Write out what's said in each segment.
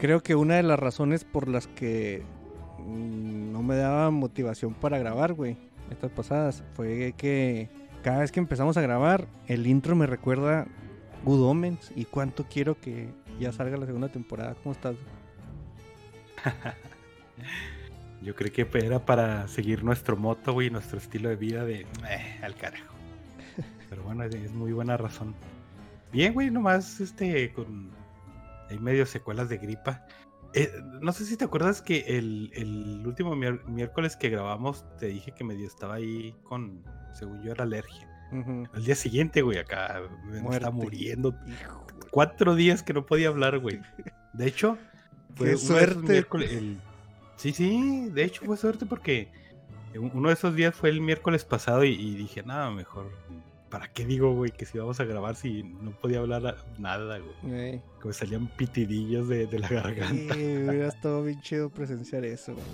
Creo que una de las razones por las que mm, no me daba motivación para grabar, güey, estas pasadas, fue que cada vez que empezamos a grabar, el intro me recuerda Good Omens y cuánto quiero que ya salga la segunda temporada. ¿Cómo estás? Yo creí que era para seguir nuestro moto, güey, nuestro estilo de vida de eh, al carajo. Pero bueno, es- es muy buena razón. Bien, güey, nomás este con hay medio secuelas de gripa. Eh, no sé si te acuerdas que el, el último miércoles que grabamos te dije que medio estaba ahí con, según yo, era alergia. Ujú. Al día siguiente, güey, acá me Muerte. estaba muriendo. Hijo. Cuatro días que no podía hablar, güey. De hecho, fue Qué suerte. miércoles- el- Sí, sí, de hecho fue suerte porque un- uno de esos días fue el miércoles pasado y, y dije, nada, mejor, ¿para qué digo, güey, que si vamos a grabar si no podía hablar nada, güey? Eh, me salían pitidillos de, de la garganta. sí, hubiera estado bien chido presenciar eso, güey.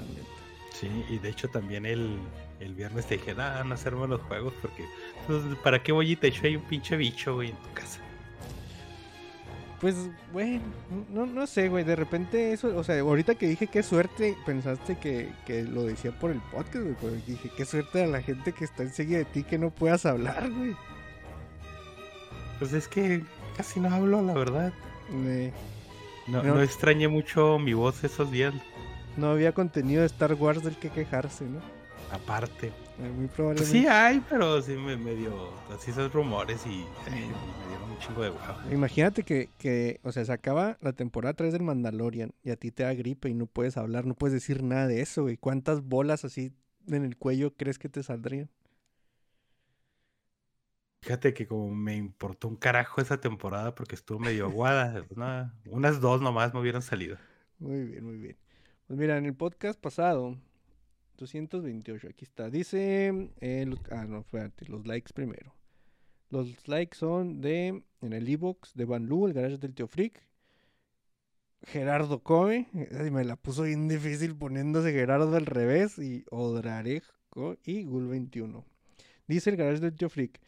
Sí, y de hecho también el, el viernes te dije, nada, no hacerme los juegos porque, pues, ¿para qué voy y te echo ahí un pinche bicho, güey, en tu casa? Pues, bueno, no, no sé, güey. De repente eso, o sea, ahorita que dije qué suerte, pensaste que, que lo decía por el podcast, güey. Pero dije, qué suerte a la gente que está enseguida de ti que no puedas hablar, güey. Pues es que casi no hablo, la verdad. Eh, No, No. no extrañé mucho mi voz esos días, no había contenido de Star Wars del que quejarse, ¿no? aparte. Muy Pues probablemente. sí hay, pero sí me medio así esos rumores y eh, me dieron un chingo de hueva. Imagínate que, que, o sea, se acaba la temporada 3 del Mandalorian y a ti te da gripe y no puedes hablar, no puedes decir nada de eso, güey. ¿Cuántas bolas así en el cuello crees que te saldrían? Fíjate que como me importó un carajo esa temporada porque estuvo medio aguada, pues unas dos nomás me hubieran salido. Muy bien, muy bien. Pues mira, en el podcast pasado, 228, aquí está. Dice, eh, ah, no, espérate, los likes primero. Los likes son de, en el e-box de Van Lu, el garage del Tío Freak. Gerardo Coe, ay, me la puso bien difícil poniéndose Gerardo al revés, y Odrarejo y Gul21. Dice el garage del Tío Freak.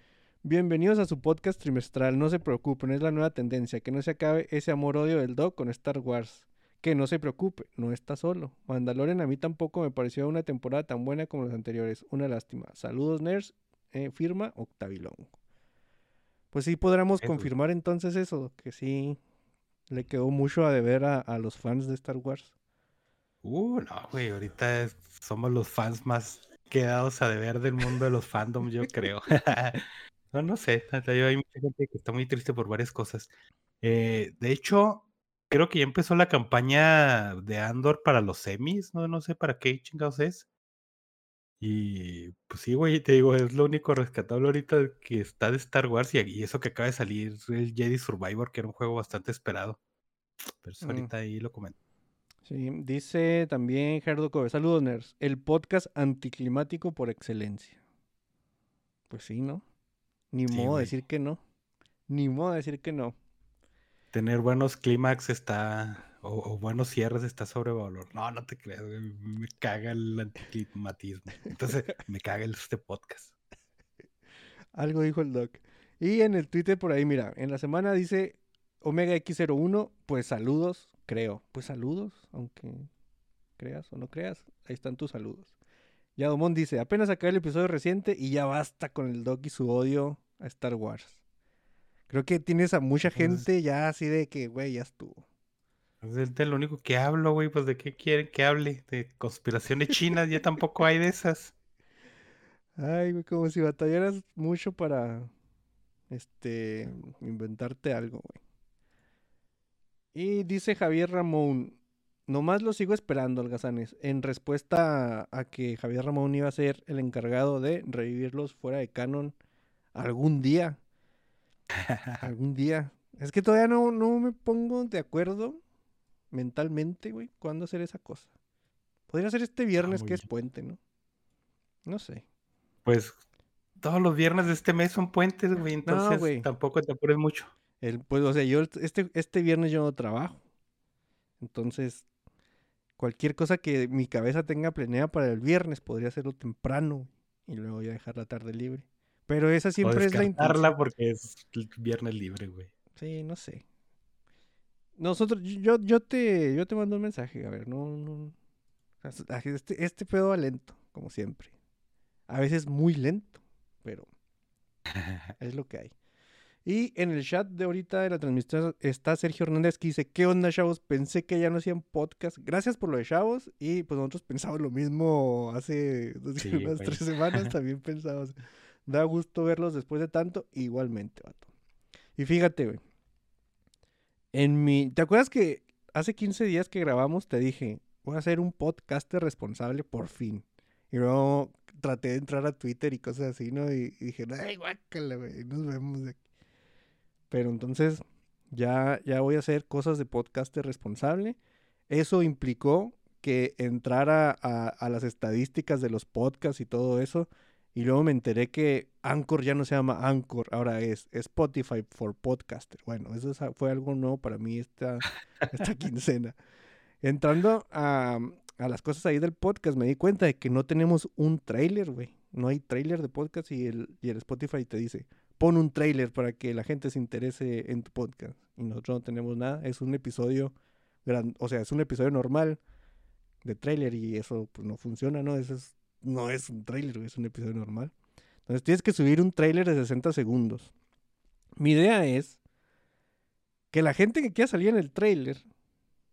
Bienvenidos a su podcast trimestral, no se preocupen, es la nueva tendencia, que no se acabe ese amor-odio del Doc con Star Wars. Que no se preocupe, no está solo. Mandalorian a mí tampoco me pareció una temporada tan buena como las anteriores. Una lástima. Saludos, nerds. Eh, firma Octavilón. Pues sí podremos Eso. confirmar entonces eso, que sí le quedó mucho a deber a, a los fans de Star Wars. Uh, no, güey, ahorita es- somos los fans más quedados a deber del mundo de los fandoms, yo creo. no, no sé, hay mucha gente que está muy triste por varias cosas. Eh, de hecho, creo que ya empezó la campaña de Andor para los semis, no, no sé para qué chingados es. Y pues sí, güey, te digo, es lo único rescatable ahorita que está de Star Wars y, y eso que acaba de salir el Jedi Survivor, que era un juego bastante esperado. Pero eso Mm. ahorita ahí lo comento. Sí, dice también Gerardo Cove. Saludos, nerds. El podcast anticlimático por excelencia. Pues sí, ¿no? Ni Sí, modo de decir que no. Ni modo de decir que no. Tener buenos clímax está, o, o buenos cierres está sobrevalorado. No, no te creas, me caga el anticlimatismo. Entonces, me caga el- este podcast. Algo dijo el doc. Y en el Twitter por ahí, mira, en la semana dice Omega X01, pues saludos, creo. Pues saludos, aunque creas o no creas, ahí están tus saludos. Yadomón dice, apenas acaba el episodio reciente y ya basta con el doc y su odio a Star Wars. Creo que tienes a mucha gente ya así de que, güey, ya estuvo. Es de lo único que hablo, güey, pues de qué quieren que hable, de conspiraciones chinas, ya tampoco hay de esas. Ay, güey, como si batallaras mucho para, este, inventarte algo, güey. Y dice Javier Ramón, nomás lo sigo esperando, Algazanes, en respuesta a, a que Javier Ramón iba a ser el encargado de revivirlos fuera de canon algún día. Algún día. Es que todavía no, no me pongo de acuerdo mentalmente, güey, cuándo hacer esa cosa. Podría ser este viernes muy que es puente, ¿no? No sé. Pues todos los viernes de este mes son puentes, güey. Entonces güey. tampoco te apures mucho. El, pues, o sea, yo este, este viernes yo no trabajo. Entonces, cualquier cosa que mi cabeza tenga planeada para el viernes podría hacerlo temprano y luego ya dejar la tarde libre. Pero esa o siempre es la intención. porque es el viernes libre, güey. Sí, no sé. Nosotros, yo, yo te, yo te mando un mensaje, a ver, no, no. Este, este pedo va lento, como siempre. A veces muy lento, pero es lo que hay. Y en el chat de ahorita de la transmisión está Sergio Hernández que dice, ¿qué onda, chavos? Pensé que ya no hacían podcast. Gracias por lo de chavos. Y pues nosotros pensamos lo mismo hace Sí, unas güey. tres semanas. También pensamos. Da gusto verlos después de tanto. Igualmente, vato. Y fíjate, güey. En mi... ¿Te acuerdas que hace 15 días que grabamos te dije, voy a hacer un podcast responsable por fin? Y luego traté de entrar a Twitter y cosas así, ¿no? Y, y dije, ay, guácala, güey, nos vemos de aquí. Pero entonces ya, ya voy a hacer cosas de podcaster responsable. Eso implicó que entrara a, a las estadísticas de los podcasts y todo eso. Y luego me enteré que Anchor ya no se llama Anchor, ahora es Spotify for Podcaster. Bueno, eso fue algo nuevo para mí esta, esta quincena. Entrando a, a las cosas ahí del podcast, me di cuenta de que no tenemos un trailer, güey. No hay trailer de podcast y el, y el Spotify te dice, pon un trailer para que la gente se interese en tu podcast. Y nosotros no tenemos nada. Es un episodio, gran, o sea, es un episodio normal de trailer y eso pues no funciona, ¿no? Eso es, no es un trailer, güey, es un episodio normal. Entonces tienes que subir un trailer de 60 segundos. Mi idea es que la gente que quiera salir en el trailer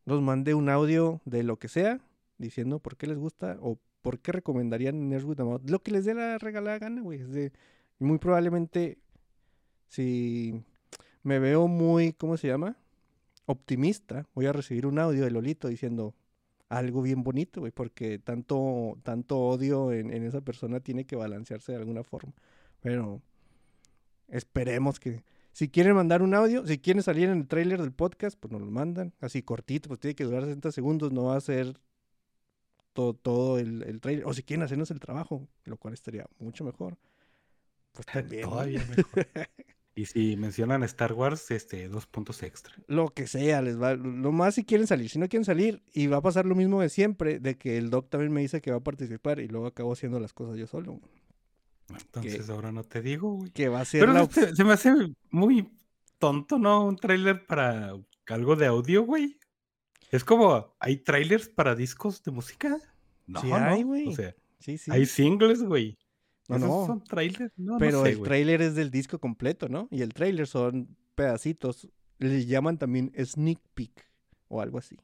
nos mande un audio de lo que sea, diciendo por qué les gusta o por qué recomendarían Nerds with a Mouth. Lo que les dé la regalada gana, güey. es de- muy probablemente, si me veo muy, ¿cómo se llama? Optimista, voy a recibir un audio de Lolito diciendo algo bien bonito, güey, porque tanto, tanto odio en, en esa persona tiene que balancearse de alguna forma. Pero esperemos que, si quieren mandar un audio, si quieren salir en el tráiler del podcast, pues nos lo mandan. Así cortito, pues tiene que durar 60 segundos, no va a ser todo, todo el, el tráiler. O si quieren hacernos el trabajo, lo cual estaría mucho mejor. Pues también. Todavía mejor. Y si mencionan Star Wars, este, dos puntos extra. Lo que sea, les va. Lo más si quieren salir. Si no quieren salir, y va a pasar lo mismo de siempre, de que el doc también me dice que va a participar y luego acabo haciendo las cosas yo solo. Entonces ahora no te digo, güey. Que va a ser Pero la se, se me hace muy tonto, ¿no? Un tráiler para algo de audio, güey. Es como, ¿hay trailers para discos de música? No, Sí no. hay, güey. O sea, Sí, sí. hay singles, güey. No, ¿Esos no. son trailers? No, Pero no sé, el güey. tráiler es del disco completo, ¿no? Y el tráiler son pedacitos. Le llaman también sneak peek o algo así.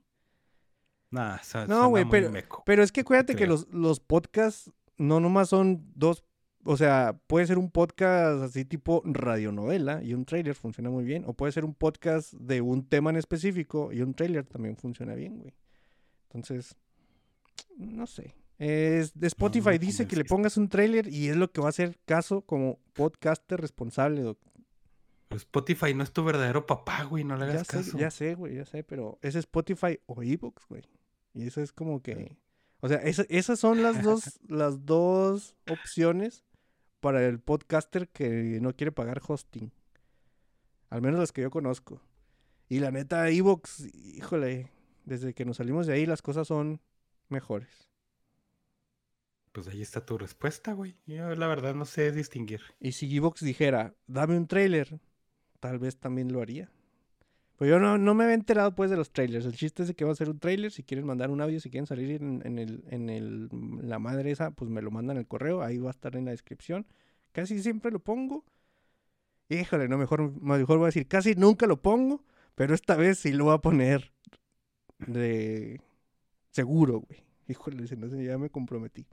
Nah, No, güey, pero- meco. Pero es que acuérdate que creo. los, los podcasts no nomás son dos, o sea, puede ser un podcast así tipo radionovela y un trailer funciona muy bien, o puede ser un podcast de un tema en específico y un trailer también funciona bien, güey. Entonces, no sé. Es, de Spotify dice que le pongas un trailer y es lo que va a hacer caso como podcaster responsable, doc. Spotify no es tu verdadero papá, güey. No le Ya hagas sé, caso. ya sé, güey, ya sé, pero es Spotify o ebooks, güey. Y eso es como que, o sea, esa- esas son las dos, las dos opciones para el podcaster que no quiere pagar hosting. Al menos las que yo conozco. Y la neta, ebooks, híjole, desde que nos salimos de ahí las cosas son mejores. Pues ahí está tu respuesta, güey. Yo la verdad no sé distinguir. Y si ebooks dijera, dame un trailer, tal vez también lo haría. Pues yo no, no me había enterado pues de los trailers. El chiste es que va a ser un trailer. Si quieren mandar un audio, si quieren salir en, el, en el, la madre esa, pues me lo mandan al correo. Ahí va a estar en la descripción. Casi siempre lo pongo. Híjole, no, mejor, mejor voy a decir, casi nunca lo pongo. Pero esta vez sí lo voy a poner de seguro, güey. Híjole, ya me comprometí.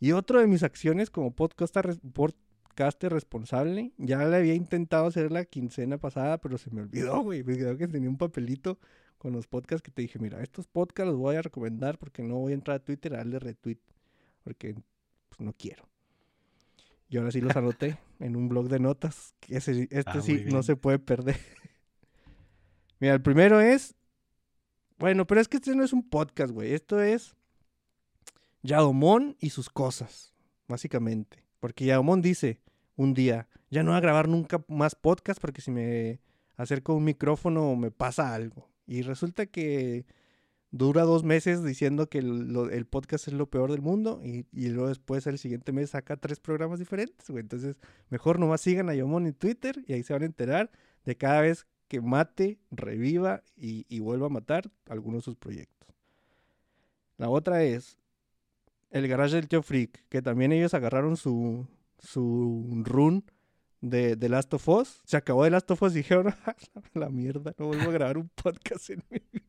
Y otra de mis acciones como podcaster, podcaster responsable, ya le había intentado hacer la quincena pasada, pero se me olvidó, güey. Me quedó que tenía un papelito con los podcasts que te dije, mira, estos podcasts los voy a recomendar porque no voy a entrar a Twitter a darle retweet, porque pues, no quiero. Y ahora sí los anoté en un blog de notas. que ese- este Ah, sí no se puede perder. Mira, el primero es. Bueno, pero es que este no es un podcast, güey. Esto es. Yadomón y sus cosas, básicamente. Porque Yadomón dice un día: Ya no voy a grabar nunca más podcast porque si me acerco a un micrófono me pasa algo. Y resulta que dura dos meses diciendo que el, podcast es lo peor del mundo y, y luego después el siguiente mes saca tres programas diferentes. Entonces, mejor nomás sigan a Yomon en Twitter y ahí se van a enterar de cada vez que mate, reviva y, y vuelva a matar alguno de sus proyectos. La otra es el garage del tío Freak, que también ellos agarraron su, su run de, de Last of Us. Se acabó de Last of Us y dijeron, "A la mierda, no vuelvo a grabar un podcast en mi vida.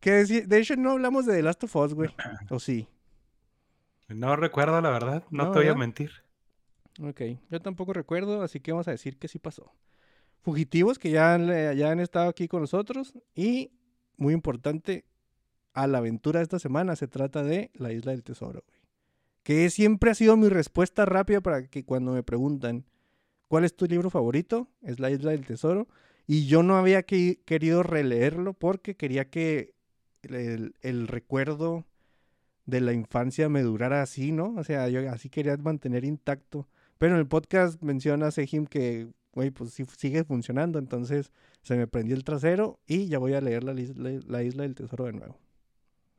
Que de, de hecho no hablamos de The Last of Us, güey. ¿O sí? No recuerdo, la verdad. No, No, te voy a mentir. Ok, yo tampoco recuerdo, así que vamos a decir que sí pasó. Fugitivos que ya, han- ya han estado aquí con nosotros y, muy importante, a la aventura de esta semana se trata de la Isla del Tesoro. Que siempre ha sido mi respuesta rápida para que cuando me preguntan cuál es tu libro favorito, es la Isla del Tesoro. Y yo no había que- querido releerlo porque quería que el, recuerdo de la infancia me durara así, ¿no? O sea, yo así quería mantener intacto. Pero en el podcast menciona Sejim que, güey, pues sí sigue funcionando. Entonces se me prendió el trasero y ya voy a leer la Isla del Tesoro de nuevo.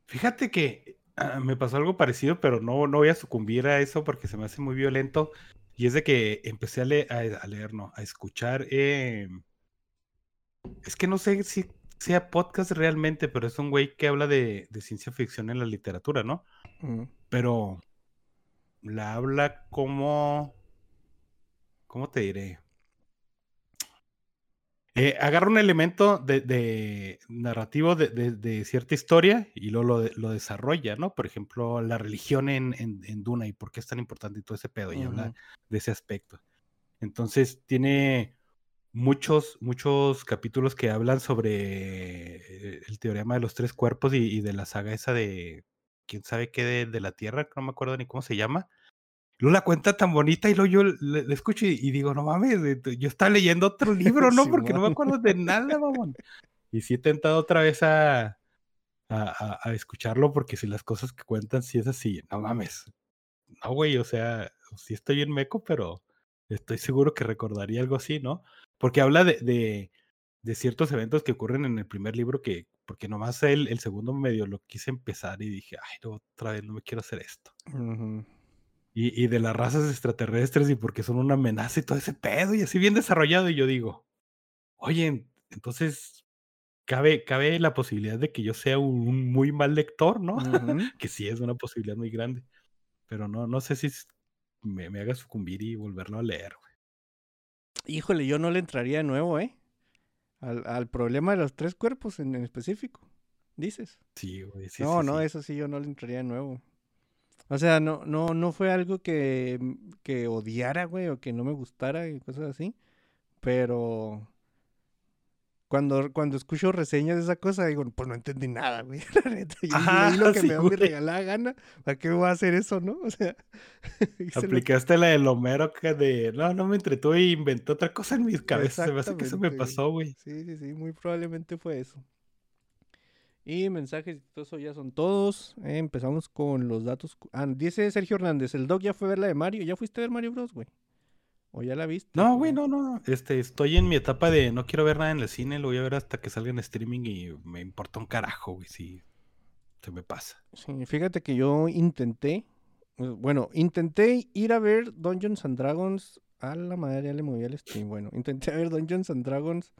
Fíjate que ah, me pasó algo parecido, pero no, no voy a sucumbir a eso porque se me hace muy violento. Y es de que empecé a, le- a, a leer, no, a escuchar. eh, es que no sé si sea podcast realmente, pero es un güey que habla de, de ciencia ficción en la literatura, ¿no? Mm, Pero la habla como. ¿Cómo te diré? Eh, agarra un elemento de, de narrativo de, de- de cierta historia y luego lo, de- lo desarrolla, ¿no? Por ejemplo, la religión en, en, en Duna y por qué es tan importante y todo ese pedo, y habla de ese aspecto. Entonces, tiene muchos, muchos capítulos que hablan sobre eh, el teorema de los tres cuerpos y, y de la saga esa de quién sabe qué de, de la Tierra, no me acuerdo ni cómo se llama. Luego la cuenta tan bonita y luego yo le, le escucho y, y digo, no mames, yo estaba leyendo otro libro, ¿no? Porque no me acuerdo de nada, mamón. Y sí he tentado otra vez a, a, escucharlo porque si las cosas que cuentan sí es así, no mames. No, güey, o sea, sí estoy en meco, pero estoy seguro que recordaría algo así, ¿no? Porque habla de, de, de ciertos eventos que ocurren en el primer libro que, porque nomás el, el segundo medio lo quise empezar y dije, ay, no, otra vez no me quiero hacer esto. Ujú. Y, y de las razas extraterrestres y porque son una amenaza y todo ese pedo y así bien desarrollado. Y yo digo, oye, entonces cabe, cabe la posibilidad de que yo sea un, un muy mal lector, ¿no? Que sí es una posibilidad muy grande. Pero no, no sé si me, me haga sucumbir y volverlo a leer. güey. Híjole, yo no le entraría de nuevo, ¿eh? Al, al problema de los tres cuerpos en, en específico, dices. Sí, güey. Sí, no, sí, no, sí. eso sí yo no le entraría de nuevo. O sea, no, no, no fue algo que, que odiara, güey, o que no me gustara y cosas así. Pero cuando, cuando escucho reseñas de esa cosa, digo, pues no entendí nada, güey. La neta, yo Ajá, lo que sí, me da mi regalada gana. ¿Para qué voy a hacer eso, no? O sea, Aplicaste la del Homero que de, no, no me entretuvo y inventé otra cosa en mis cabezas. Se me hace que eso me pasó, güey. Sí, sí, sí, muy probablemente fue eso. Y mensajes y todo eso ya son todos. Eh, empezamos con los datos. Ah, dice Sergio Hernández, el Doc ya fue a ver la de Mario. ¿Ya fuiste a ver Mario Bros, güey? ¿O ya la viste? No, güey, no, no. Este, estoy en mi etapa de no quiero ver nada en el cine, lo voy a ver hasta que salga en streaming y me importa un carajo, güey, si se me pasa. Sí, fíjate que yo intenté, eh, bueno, intenté ir a ver Dungeons and Dragons. A la madre, ya le moví al stream. Bueno, intenté ver Dungeons and Dragons.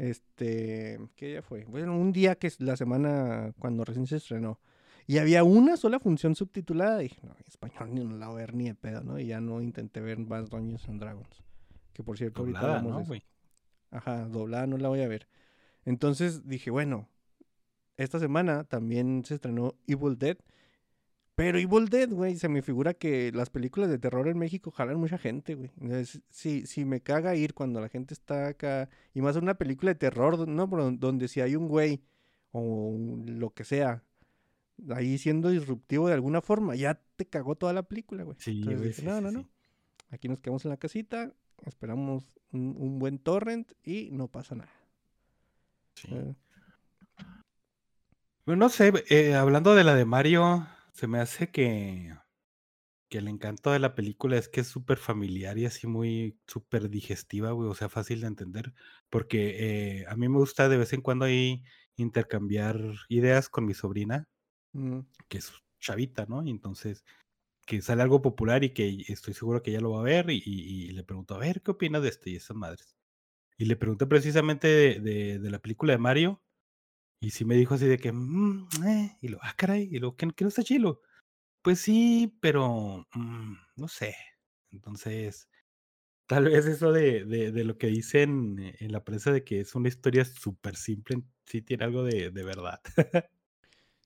Este, ¿qué día fue? Bueno, un día que es la semana cuando recién se estrenó. Y había una sola función subtitulada. Dije, no, en español ni no la voy a ver ni de pedo, ¿no? Y ya no intenté ver más Dungeons and Dragons. Que por cierto, ahorita Doblada, ¿no, de eso. güey? Ajá, doblada no la voy a ver. Entonces dije, bueno, esta semana también se estrenó Evil Dead. Pero Evil Dead, güey, se me figura que las películas de terror en México jalan mucha gente, güey. Entonces, si, si me caga ir cuando la gente está acá, y más una película de terror, ¿no? Donde si hay un güey o lo que sea, ahí siendo disruptivo de alguna forma, ya te cagó toda la película, güey. Sí, Entonces güey, sí, no, sí, no, no. sí. Aquí nos quedamos en la casita, esperamos un, un buen torrent y no pasa nada. sí. Eh, Bueno, no sé, eh, hablando de la de Mario, se me hace que, que el encanto de la película es que es súper familiar y así muy súper digestiva, güey, o sea, fácil de entender, porque eh, a mí me gusta de vez en cuando ahí intercambiar ideas con mi sobrina, mm, que es chavita, ¿no? Y entonces, que sale algo popular y que estoy seguro que ella lo va a ver y, y- y le pregunto, a ver, ¿qué opinas de esto y esas madres? Y le pregunté precisamente de, de- de la película de Mario y sí me dijo así de que, "Mm, eh", y lo, ah, caray, y lo, ¿qué, qué no está chilo? Pues sí, pero mm, no sé. Entonces, tal vez eso de, de, lo que dicen eh, en la prensa de que es una historia súper simple, sí tiene algo de, verdad.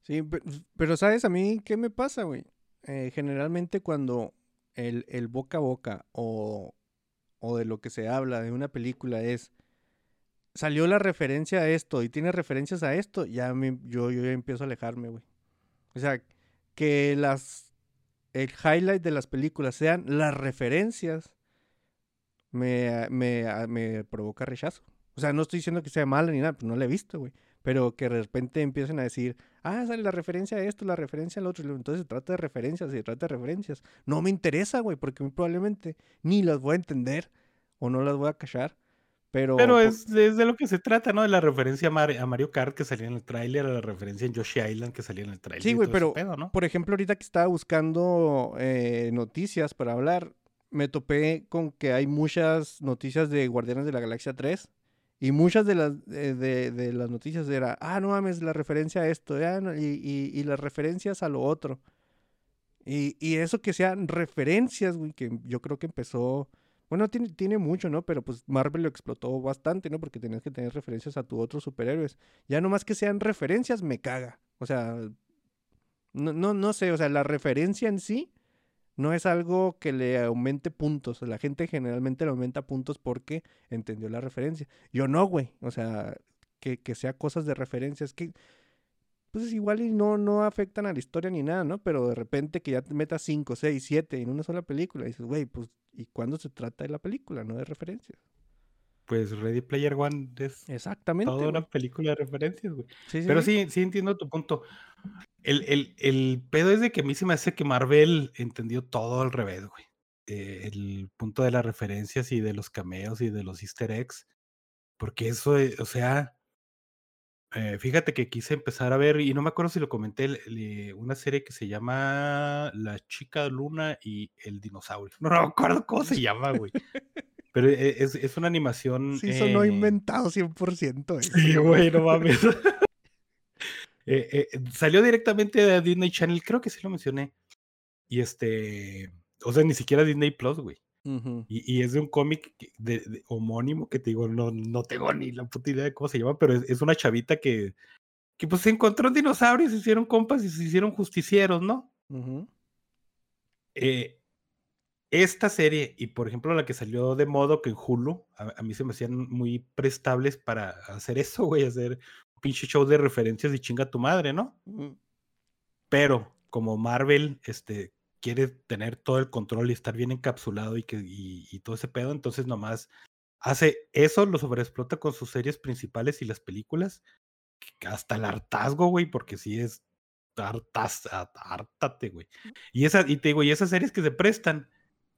Sí, pe- pero ¿sabes a mí qué me pasa, güey? Eh, generalmente cuando el, el boca a boca o, o de lo que se habla de una película es salió la referencia a esto y tiene referencias a esto, ya yo, yo ya empiezo a alejarme, güey. O sea, que las el highlight de las películas sean las referencias me, me, me provoca rechazo. O sea, no estoy diciendo que sea mala ni nada, pues no la he visto, güey. Pero que de repente empiecen a decir, ah, sale la referencia a esto, la referencia al otro. Entonces se trata de referencias, se trata de referencias. No me interesa, güey, porque probablemente ni las voy a entender o no las voy a cachar. Pero, Pero es, es de lo que se trata, ¿no? De la referencia a, Mar- a Mario Kart que salía en el tráiler, a la referencia en Yoshi Island que salía en el tráiler. Sí, güey, pero pedo, ¿no? por ejemplo, ahorita que estaba buscando eh, noticias para hablar, me topé con que hay muchas noticias de Guardianes de la Galaxia 3 y muchas de las, eh, de, de las noticias era, ah, no mames, la referencia a esto, ah, no", y, y- y las referencias a lo otro. Y, y eso que sean referencias, güey, que yo creo que empezó, bueno, tiene, tiene mucho, ¿no? Pero pues Marvel lo explotó bastante, ¿no? Porque tenías que tener referencias a tus otros superhéroes. Ya nomás que sean referencias, me caga. O sea, no, no, no sé, o sea, la referencia en sí no es algo que le aumente puntos. La gente generalmente le aumenta puntos porque entendió la referencia. Yo no, güey. O sea, que, que sea cosas de referencias que, pues igual y no, no afectan a la historia ni nada, ¿no? Pero de repente que ya te metas 5, 6, 7 en una sola película, dices, güey, pues, ¿y cuándo se trata de la película, no de referencias? Pues Ready Player One es Exactamente. toda una güey. película de referencias, güey. Sí, sí, Pero sí. sí, sí entiendo tu punto. El, el, el pedo es de que a mí se me hace que Marvel entendió todo al revés, güey. Eh, el punto de las referencias y de los cameos y de los easter eggs. Porque eso, eh, o sea, eh, fíjate que quise empezar a ver, y no me acuerdo si lo comenté, una serie que se llama La chica luna y el dinosaurio. No, no me acuerdo cómo se llama, güey. Pero eh, es, es una animación. Sí, sonó eh, inventado 100% eso. Sí, güey, no mames. Eh, eh, salió directamente de Disney Channel, creo que sí lo mencioné. Y este, o sea, ni siquiera Disney Plus, güey. Ujú. Y, y es de un cómic de, de- homónimo que te digo, no, no tengo ni la puta idea de cómo se llama, pero es, es una chavita que, que pues se encontró un dinosaurio y se hicieron compas y se hicieron justicieros, ¿no? Ujú. Eh, esta serie y por ejemplo la que salió de modo que en Hulu, a, a mí se me hacían muy prestables para hacer eso, güey, hacer un pinche show de referencias y chinga tu madre, ¿no? Ujú. Pero como Marvel este, quiere tener todo el control y estar bien encapsulado y, que, y, y todo ese pedo, entonces nomás hace eso, lo sobreexplota con sus series principales y las películas, hasta el hartazgo, güey, porque sí es hartas, har- hártate, güey. Y, esa, y te digo, y esas series que se prestan,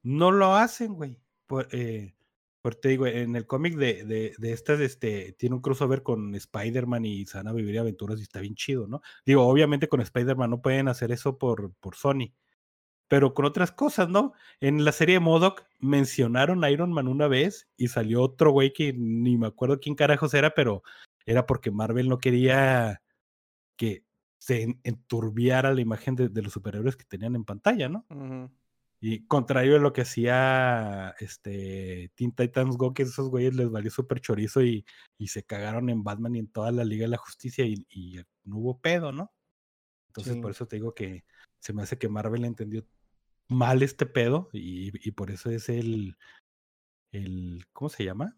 no lo hacen, güey. Por, eh, por- te digo, en el cómic de, de, de estas, este, tiene un crossover con Spider-Man y se van a vivir aventuras y está bien chido, ¿no? Digo, obviamente con Spider-Man no pueden hacer eso por, por Sony, pero con otras cosas, ¿no? En la serie de Modoc mencionaron a Iron Man una vez y salió otro güey que ni me acuerdo quién carajos era, pero era porque Marvel no quería que se en- enturbiara la imagen de, de los superhéroes que tenían en pantalla, ¿no? Y contrario a lo que hacía este Teen Titans Go, que esos güeyes les valió súper chorizo y, y se cagaron en Batman y en toda la Liga de la Justicia y, y no hubo pedo, ¿no? Entonces Sí. por eso te digo que se me hace que Marvel entendió mal este pedo y, y por eso es el, el, ¿cómo se llama?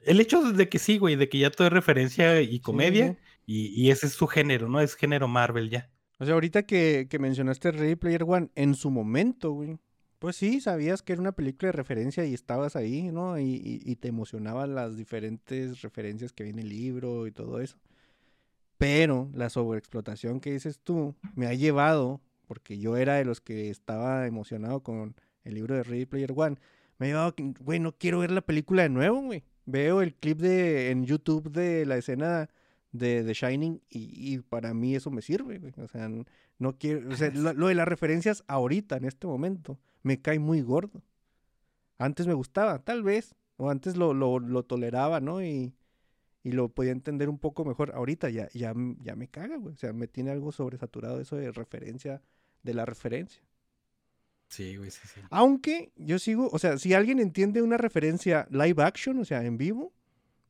El hecho de que sí, güey, de que ya todo es referencia y comedia sí. y, y ese es su género, ¿no? Es género Marvel ya. O sea, ahorita que, que mencionaste Ready Player One, en su momento, güey. Pues sí, sabías que era una película de referencia y estabas ahí, ¿no? Y, y- y te emocionaban las diferentes referencias que viene el libro y todo eso. Pero la sobreexplotación que dices tú me ha llevado, porque yo era de los que estaba emocionado con el libro de Ready Player One, me ha llevado, a que, güey, no quiero ver la película de nuevo, güey. Veo el clip de en YouTube de la escena de The Shining y, y para mí eso me sirve, güey. O sea, no quiero, o sea, lo, lo de las referencias ahorita, en este momento, me cae muy gordo. Antes me gustaba, tal vez, o antes lo, lo, lo toleraba, ¿no? Y, y lo podía entender un poco mejor. Ahorita ya, ya, ya me caga, güey. O sea, me tiene algo sobresaturado eso de referencia, de la referencia. Sí, güey, sí, sí. Aunque yo sigo, o sea, si alguien entiende una referencia live action, o sea, en vivo,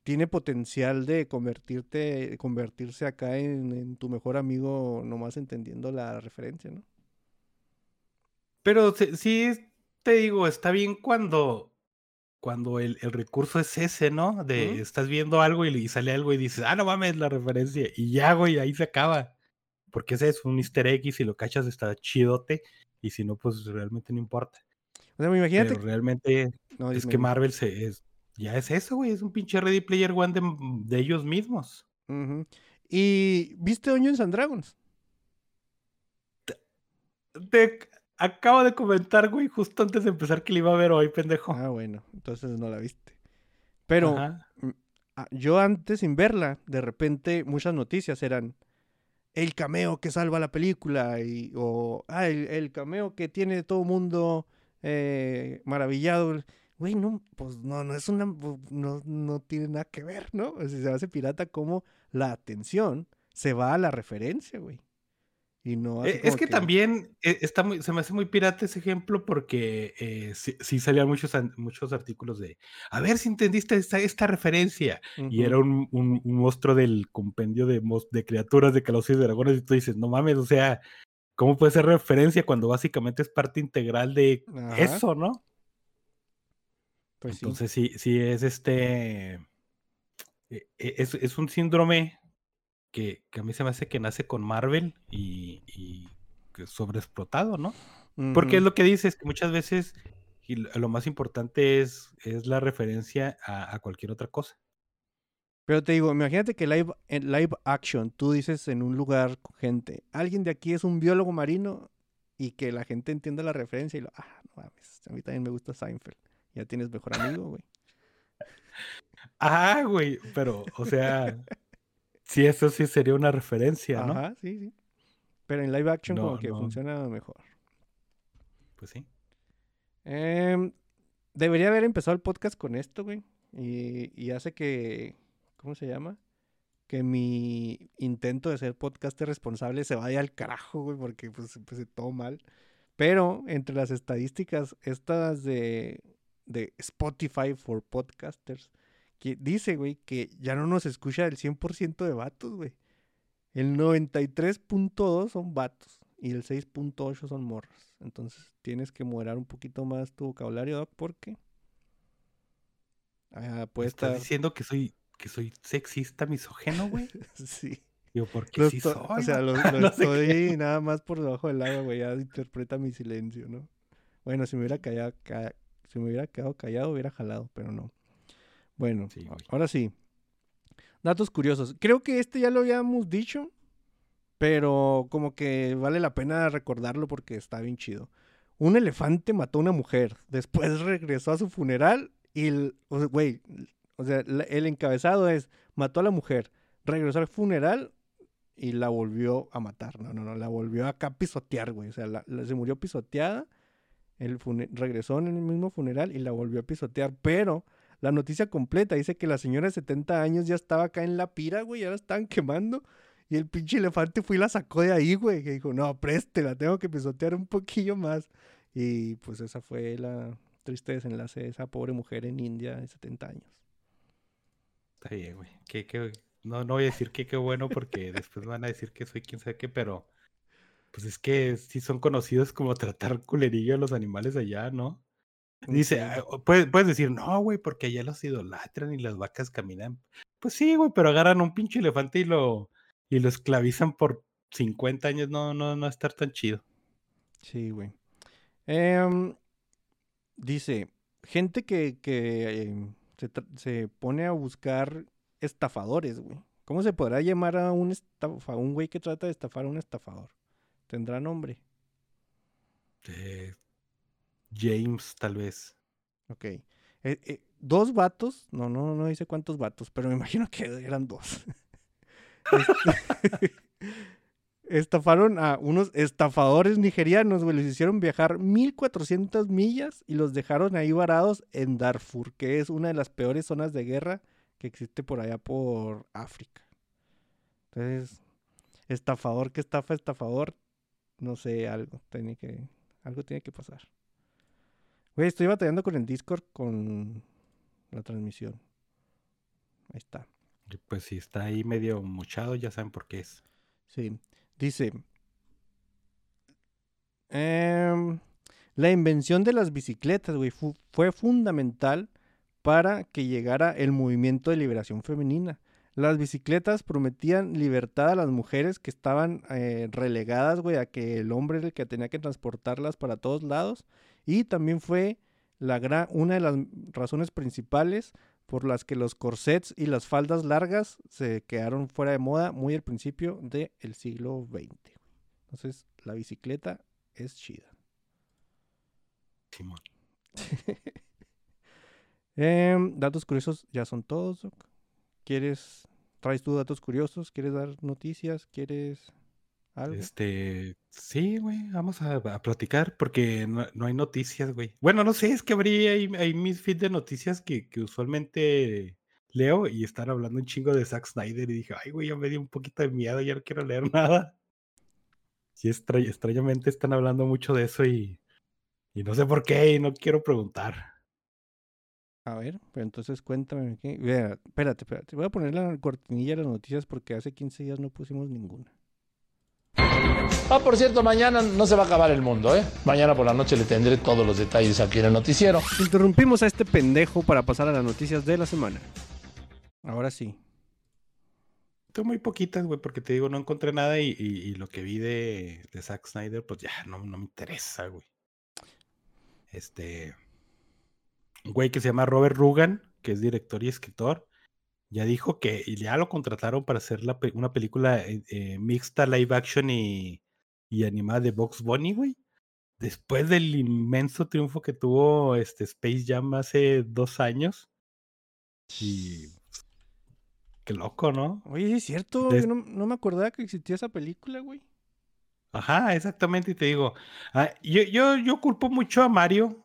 tiene potencial de convertirte, convertirse acá en, en tu mejor amigo, nomás entendiendo la referencia, ¿no? Pero sí, sí, te digo, está bien cuando, cuando el, el recurso es ese, ¿no? De estás viendo algo y, y sale algo y dices, ah, no mames, la referencia. Y ya, güey, ahí se acaba. Porque ese es un easter egg y si lo cachas está chidote. Y si no, pues realmente no importa. O sea, imagínate. Pero realmente No, es que. Marvel se, es, ya es eso, güey. Es un pinche Ready Player One de, de ellos mismos. ¿Y viste Dungeons and Dragons? Te acabo de comentar, güey, justo antes de empezar que le iba a ver hoy, pendejo. Ah, bueno, entonces no la viste. Pero Ajá. yo antes sin verla, de repente muchas noticias eran el cameo que salva la película y o ah, el, el cameo que tiene todo el mundo eh, maravillado. Güey, no, pues no, no es una, no, no tiene nada que ver, ¿no? O sea, se hace pirata como la atención se va a la referencia, güey. Y no así Eh, Es que también eh, está muy, se me hace muy pirata ese ejemplo porque eh, sí, sí salían muchos, muchos artículos de a ver si entendiste esta, esta referencia. Y era un, un- un monstruo del compendio de, de criaturas de calabozos y dragones. Y tú dices, no mames, o sea, ¿cómo puede ser referencia cuando básicamente es parte integral de Ajá, eso, no? pues sí. Entonces sí, sí es este. eh, eh, Es, es un síndrome que, que a mí se me hace que nace con Marvel y, y que es sobreexplotado, ¿no? Porque es lo que dices, que muchas veces y lo lo más importante es, es la referencia a, a cualquier otra cosa. Pero te digo, imagínate que live, en live action, tú dices en un lugar con gente, alguien de aquí es un biólogo marino y que la gente entienda la referencia y lo, ah, no mames, a mí también me gusta Seinfeld. Ya tienes mejor amigo, güey. Ah, güey, pero, o sea, sí, eso sí sería una referencia, ¿no? Ajá, sí, sí. Pero en live action como que no, funciona mejor. pues sí. Em, debería haber empezado el podcast con esto, güey. Y, y hace que, ¿cómo se llama? Que mi intento de ser podcaster responsable se vaya al carajo, güey, porque pues empecé todo mal. Pero entre las estadísticas estas de, de Spotify for Podcasters, que dice, güey, que ya no nos escucha el 100% de vatos, güey. El 93.2 son vatos y el 6.8 son morras. Entonces tienes que moderar un poquito más tu vocabulario, Doc, porque ah, puede ¿Estás diciendo que soy, que soy sexista, misógeno, güey? sí. Digo, porque Lo sí soy. o sea, lo, no estoy qué. nada más por debajo del agua, güey. Ya interpreta mi silencio, ¿no? Bueno, si me hubiera callado, ca- si me hubiera quedado callado, hubiera jalado, pero no. Bueno, Sí, ahora sí. Datos curiosos. Creo que este ya lo habíamos dicho, pero como que vale la pena recordarlo porque está bien chido. Un elefante mató a una mujer, después regresó a su funeral y, el- o sea, güey, o sea, el encabezado es, mató a la mujer, regresó al funeral y la volvió a matar. No, no, no, la volvió acá a pisotear, güey. O sea, la- la- se murió pisoteada, el regresó en el mismo funeral y la volvió a pisotear. Pero la noticia completa dice que la señora de 70 años ya estaba acá en la pira, güey, ya la estaban quemando. Y el pinche elefante fue y la sacó de ahí, güey. Que dijo, no, preste, la tengo que pisotear un poquillo más. Y pues esa fue la triste desenlace de esa pobre mujer en India de 70 años. Está bien, güey. Que, que, no, no voy a decir que qué bueno porque después van a decir que soy quien sabe qué, pero pues es que sí son conocidos como tratar culerillo a los animales allá, ¿no? Dice, ah, puedes, puedes decir, no, güey, porque allá los idolatran y las vacas caminan. Pues sí, güey, pero agarran un pinche elefante y lo, y lo esclavizan por 50 años no, no, no va a estar tan chido. Sí, güey. Em, dice, gente que, que em, se, se pone a buscar estafadores, güey. ¿Cómo se podrá llamar a un estafa, un güey que trata de estafar a un estafador? ¿Tendrá nombre? Eh, James, tal vez. Ok. Eh, eh, dos vatos, no, no, no dice cuántos vatos, pero me imagino que eran dos. Este- Estafaron a unos estafadores nigerianos, güey. Les hicieron viajar 1400 millas y los dejaron ahí varados en Darfur, que es una de las peores zonas de guerra que existe por allá por África. Entonces, estafador que estafa, estafador, no sé, algo tiene que, algo tiene que pasar. Güey, estoy batallando con el Discord con la transmisión. Ahí está. Pues si está ahí medio mochado, ya saben por qué es. Sí. Dice. em, la invención de las bicicletas, güey, fu- fue fundamental para que llegara el movimiento de liberación femenina. Las bicicletas prometían libertad a las mujeres que estaban eh, relegadas, güey, a que el hombre era el que tenía que transportarlas para todos lados. Y también fue la gran, una de las razones principales por las que los corsets y las faldas largas se quedaron fuera de moda muy al principio del siglo XX. Entonces, la bicicleta es chida. Simón. Em, datos curiosos ya son todos. Doc. ¿Quieres, traes tú datos curiosos? ¿Quieres dar noticias? ¿Quieres algo? Este, sí, güey, vamos a, a platicar porque no, no hay noticias, güey. Bueno, no sé, es que abrí ahí, ahí mis feed de noticias que, que usualmente leo y están hablando un chingo de Zack Snyder y dije, ay, güey, ya me dio un poquito de miedo, ya no quiero leer nada. Sí, extra- extrañamente están hablando mucho de eso y, y no sé por qué y no quiero preguntar. A ver, pero entonces cuéntame. ¿qué? Espérate, espérate. Voy a poner la cortinilla de las noticias porque hace 15 días no pusimos ninguna. Ah, por cierto, mañana no se va a acabar el mundo, ¿eh? Mañana por la noche le tendré todos los detalles aquí en el noticiero. Interrumpimos a este pendejo para pasar a las noticias de la semana. Ahora sí. Tengo muy poquitas, güey, porque te digo, no encontré nada y, y- y lo que vi de, de Zack Snyder, pues ya no, no me interesa, güey. Este. Un güey que se llama Robert Rugan, que es director y escritor, ya dijo que ya lo contrataron para hacer la una película eh, eh, mixta live action y, y animada de Box Bunny, güey. Después del inmenso triunfo que tuvo este Space Jam hace dos años. Y. Qué loco, ¿no? Oye, sí es cierto. Des- Yo no, no me acordaba que existía esa película, güey. Ajá, exactamente, y te digo, ah, yo, yo, yo culpo mucho a Mario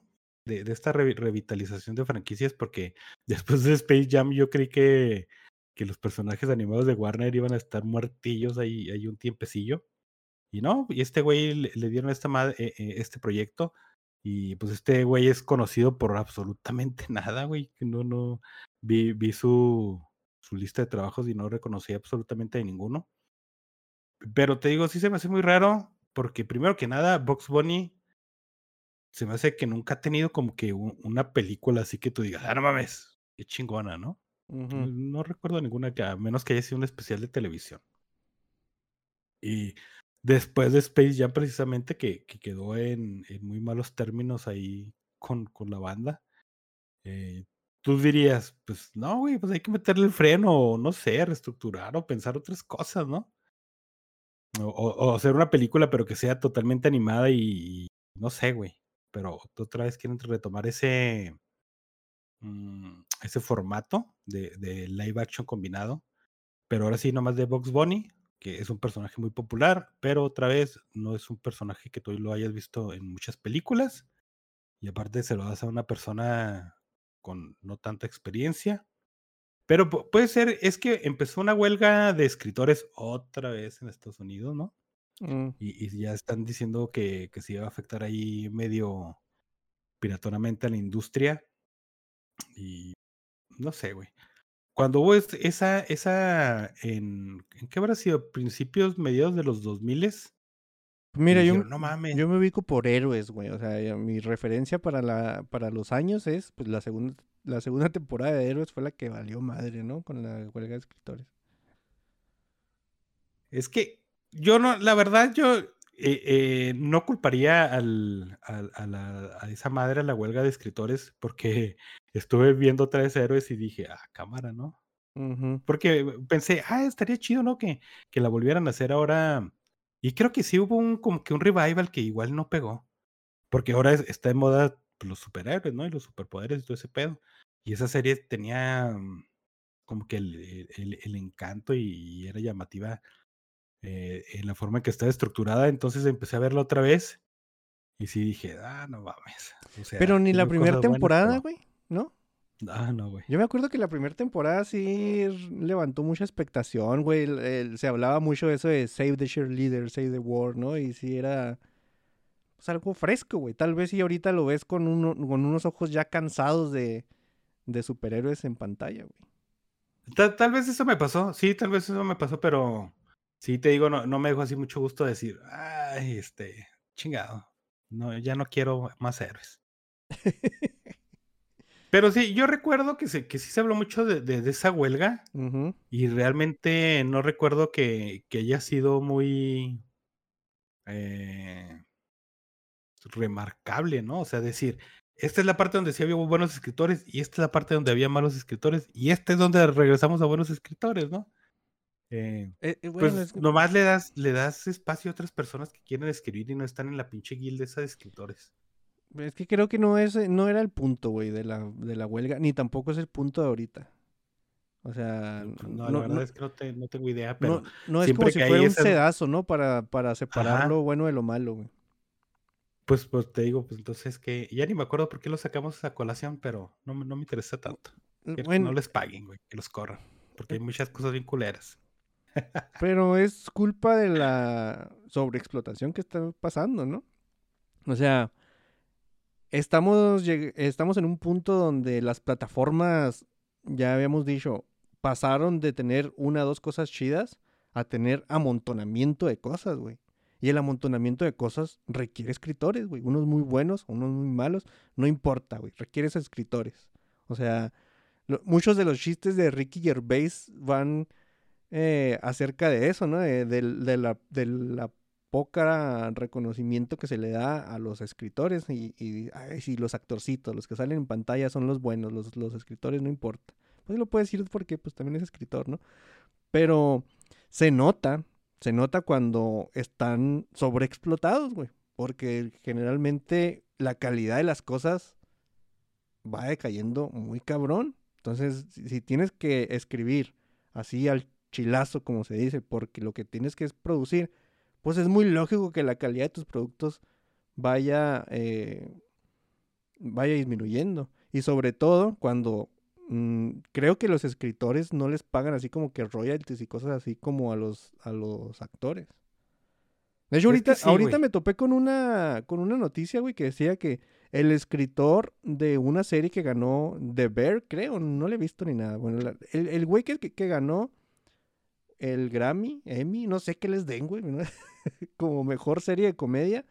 de, esta revi- revitalización de franquicias porque después de Space Jam yo creí que, que los personajes animados de Warner iban a estar muertillos ahí, ahí un tiempecillo. Y no, y este güey le, dieron esta ma- eh, eh, este proyecto y pues este güey es conocido por absolutamente nada, güey, no, no, vi, vi su, su lista de trabajos y no reconocí absolutamente de ninguno. Pero te digo, sí se me hace muy raro, porque primero que nada, Box Bunny se me hace que nunca ha tenido como que un- una película así que tú digas, ah, no mames, qué chingona, ¿no? No, no recuerdo ninguna que, a menos que haya sido un especial de televisión. Y después de Space Jam, precisamente, que, que quedó en, en muy malos términos ahí con, con la banda, eh, tú dirías, pues no, güey, pues hay que meterle el freno, o no sé, reestructurar o pensar otras cosas, ¿no? O, o- o hacer una película, pero que sea totalmente animada y, y no sé, güey. Pero otra vez quieren retomar ese, mm, ese formato de, live action combinado. Pero ahora sí, nomás de Box Bunny, que es un personaje muy popular, pero otra vez no es un personaje que tú lo hayas visto en muchas películas. Y aparte se lo das a una persona con no tanta experiencia. Pero pu- puede ser, es que empezó una huelga de escritores otra vez en Estados Unidos, ¿no? Mm, Y, y ya están diciendo que, que se iba a afectar ahí medio piratonamente a la industria. Y no sé, güey. Cuando hubo es- esa, esa, en, ¿en qué habrá sido? Principios, mediados de los 2000 Mira, yo, "No mames". yo me ubico por héroes, güey. O sea, mi referencia para la para los años es pues la segunda la segunda temporada de héroes fue la que valió madre, ¿no? Con la huelga de escritores. Es que yo no, la verdad, yo eh, eh, no culparía al, al- a, la- a esa madre a la huelga de escritores porque estuve viendo tres héroes y dije, ah, cámara, ¿no? Porque pensé, ah, estaría chido, ¿no? Que, que la volvieran a hacer ahora. Y creo que sí hubo un como que un revival que igual no pegó. Porque ahora es- está de moda los superhéroes, ¿no? Y los superpoderes y todo ese pedo. Y esa serie tenía mm, como que el, el- el- el encanto y, y era llamativa eh, en la forma en que estaba estructurada. Entonces empecé a verla otra vez. Y sí dije, ah, no mames. O sea, Pero ni la primera temporada, güey, ¿no? Ah, no, güey. Yo me acuerdo que la primera temporada sí levantó mucha expectación, güey. se hablaba mucho de eso de Save the Cheerleader, Save the World, ¿no? Y sí era pues, algo fresco, güey. Tal vez si ahorita lo ves con, uno- con unos ojos ya cansados de, de superhéroes en pantalla, güey. Tal, tal vez eso me pasó, sí, tal vez eso me pasó, pero sí te digo, no, no me dejó así mucho gusto decir, ay, este, chingado, no, ya no quiero más héroes. Pero sí, yo recuerdo que, se, que sí se habló mucho de, de- de esa huelga y realmente no recuerdo que, que haya sido muy eh, remarcable, ¿no? O sea, decir, esta es la parte donde sí había buenos escritores y esta es la parte donde había malos escritores y esta es donde regresamos a buenos escritores, ¿no? Eh, Eh, eh, bueno, pues es que- nomás le das, le das espacio a otras personas que quieren escribir y no están en la pinche guilda esa de escritores. Es que creo que no es, no era el punto, güey, de la, de la huelga, ni tampoco es el punto de ahorita. O sea, Pues, no, no, la verdad no- es que no, te- no tengo idea, pero no- es como si fuera un esas- sedazo, ¿no? Para, para separar Ajá. lo bueno de lo malo, güey. pues, pues te digo, pues entonces que ya ni me acuerdo por qué lo sacamos a colación, pero no, me- no me interesa tanto. Quiero que no les paguen, güey, que los corran, porque hay muchas cosas bien culeras. Pero es culpa de la sobreexplotación que está pasando, ¿no? O sea, estamos, estamos en un punto donde las plataformas, ya habíamos dicho, pasaron de tener una o dos cosas chidas a tener amontonamiento de cosas, güey. Y el amontonamiento de cosas requiere escritores, güey. Unos muy buenos, unos muy malos. No importa, güey. Requieres escritores. O sea, muchos de los chistes de Ricky Gervais van eh, acerca de eso, ¿no? De, de la, de la poca reconocimiento que se le da a los escritores y, y ay, los actorcitos, los que salen en pantalla son los buenos, los, los escritores no importa. Pues lo puedes decir porque pues también es escritor, ¿no? Pero se nota, se nota cuando están sobreexplotados, güey. Porque generalmente la calidad de las cosas va decayendo muy cabrón. Entonces, si tienes que escribir así al chilazo, como se dice, porque lo que tienes que es producir, pues es muy lógico que la calidad de tus productos vaya, eh, vaya disminuyendo. Y sobre todo cuando mm, creo que los escritores no les pagan así como que royalties y cosas así como a los, a los actores. De hecho, ahorita, sí, ahorita me topé con una, con una noticia, güey, que decía que el escritor de una serie que ganó The Bear, creo, no le he visto ni nada. Bueno, la- el, el güey que, que ganó el Grammy, Emmy, no sé qué les den, güey, ¿no? como mejor serie de comedia,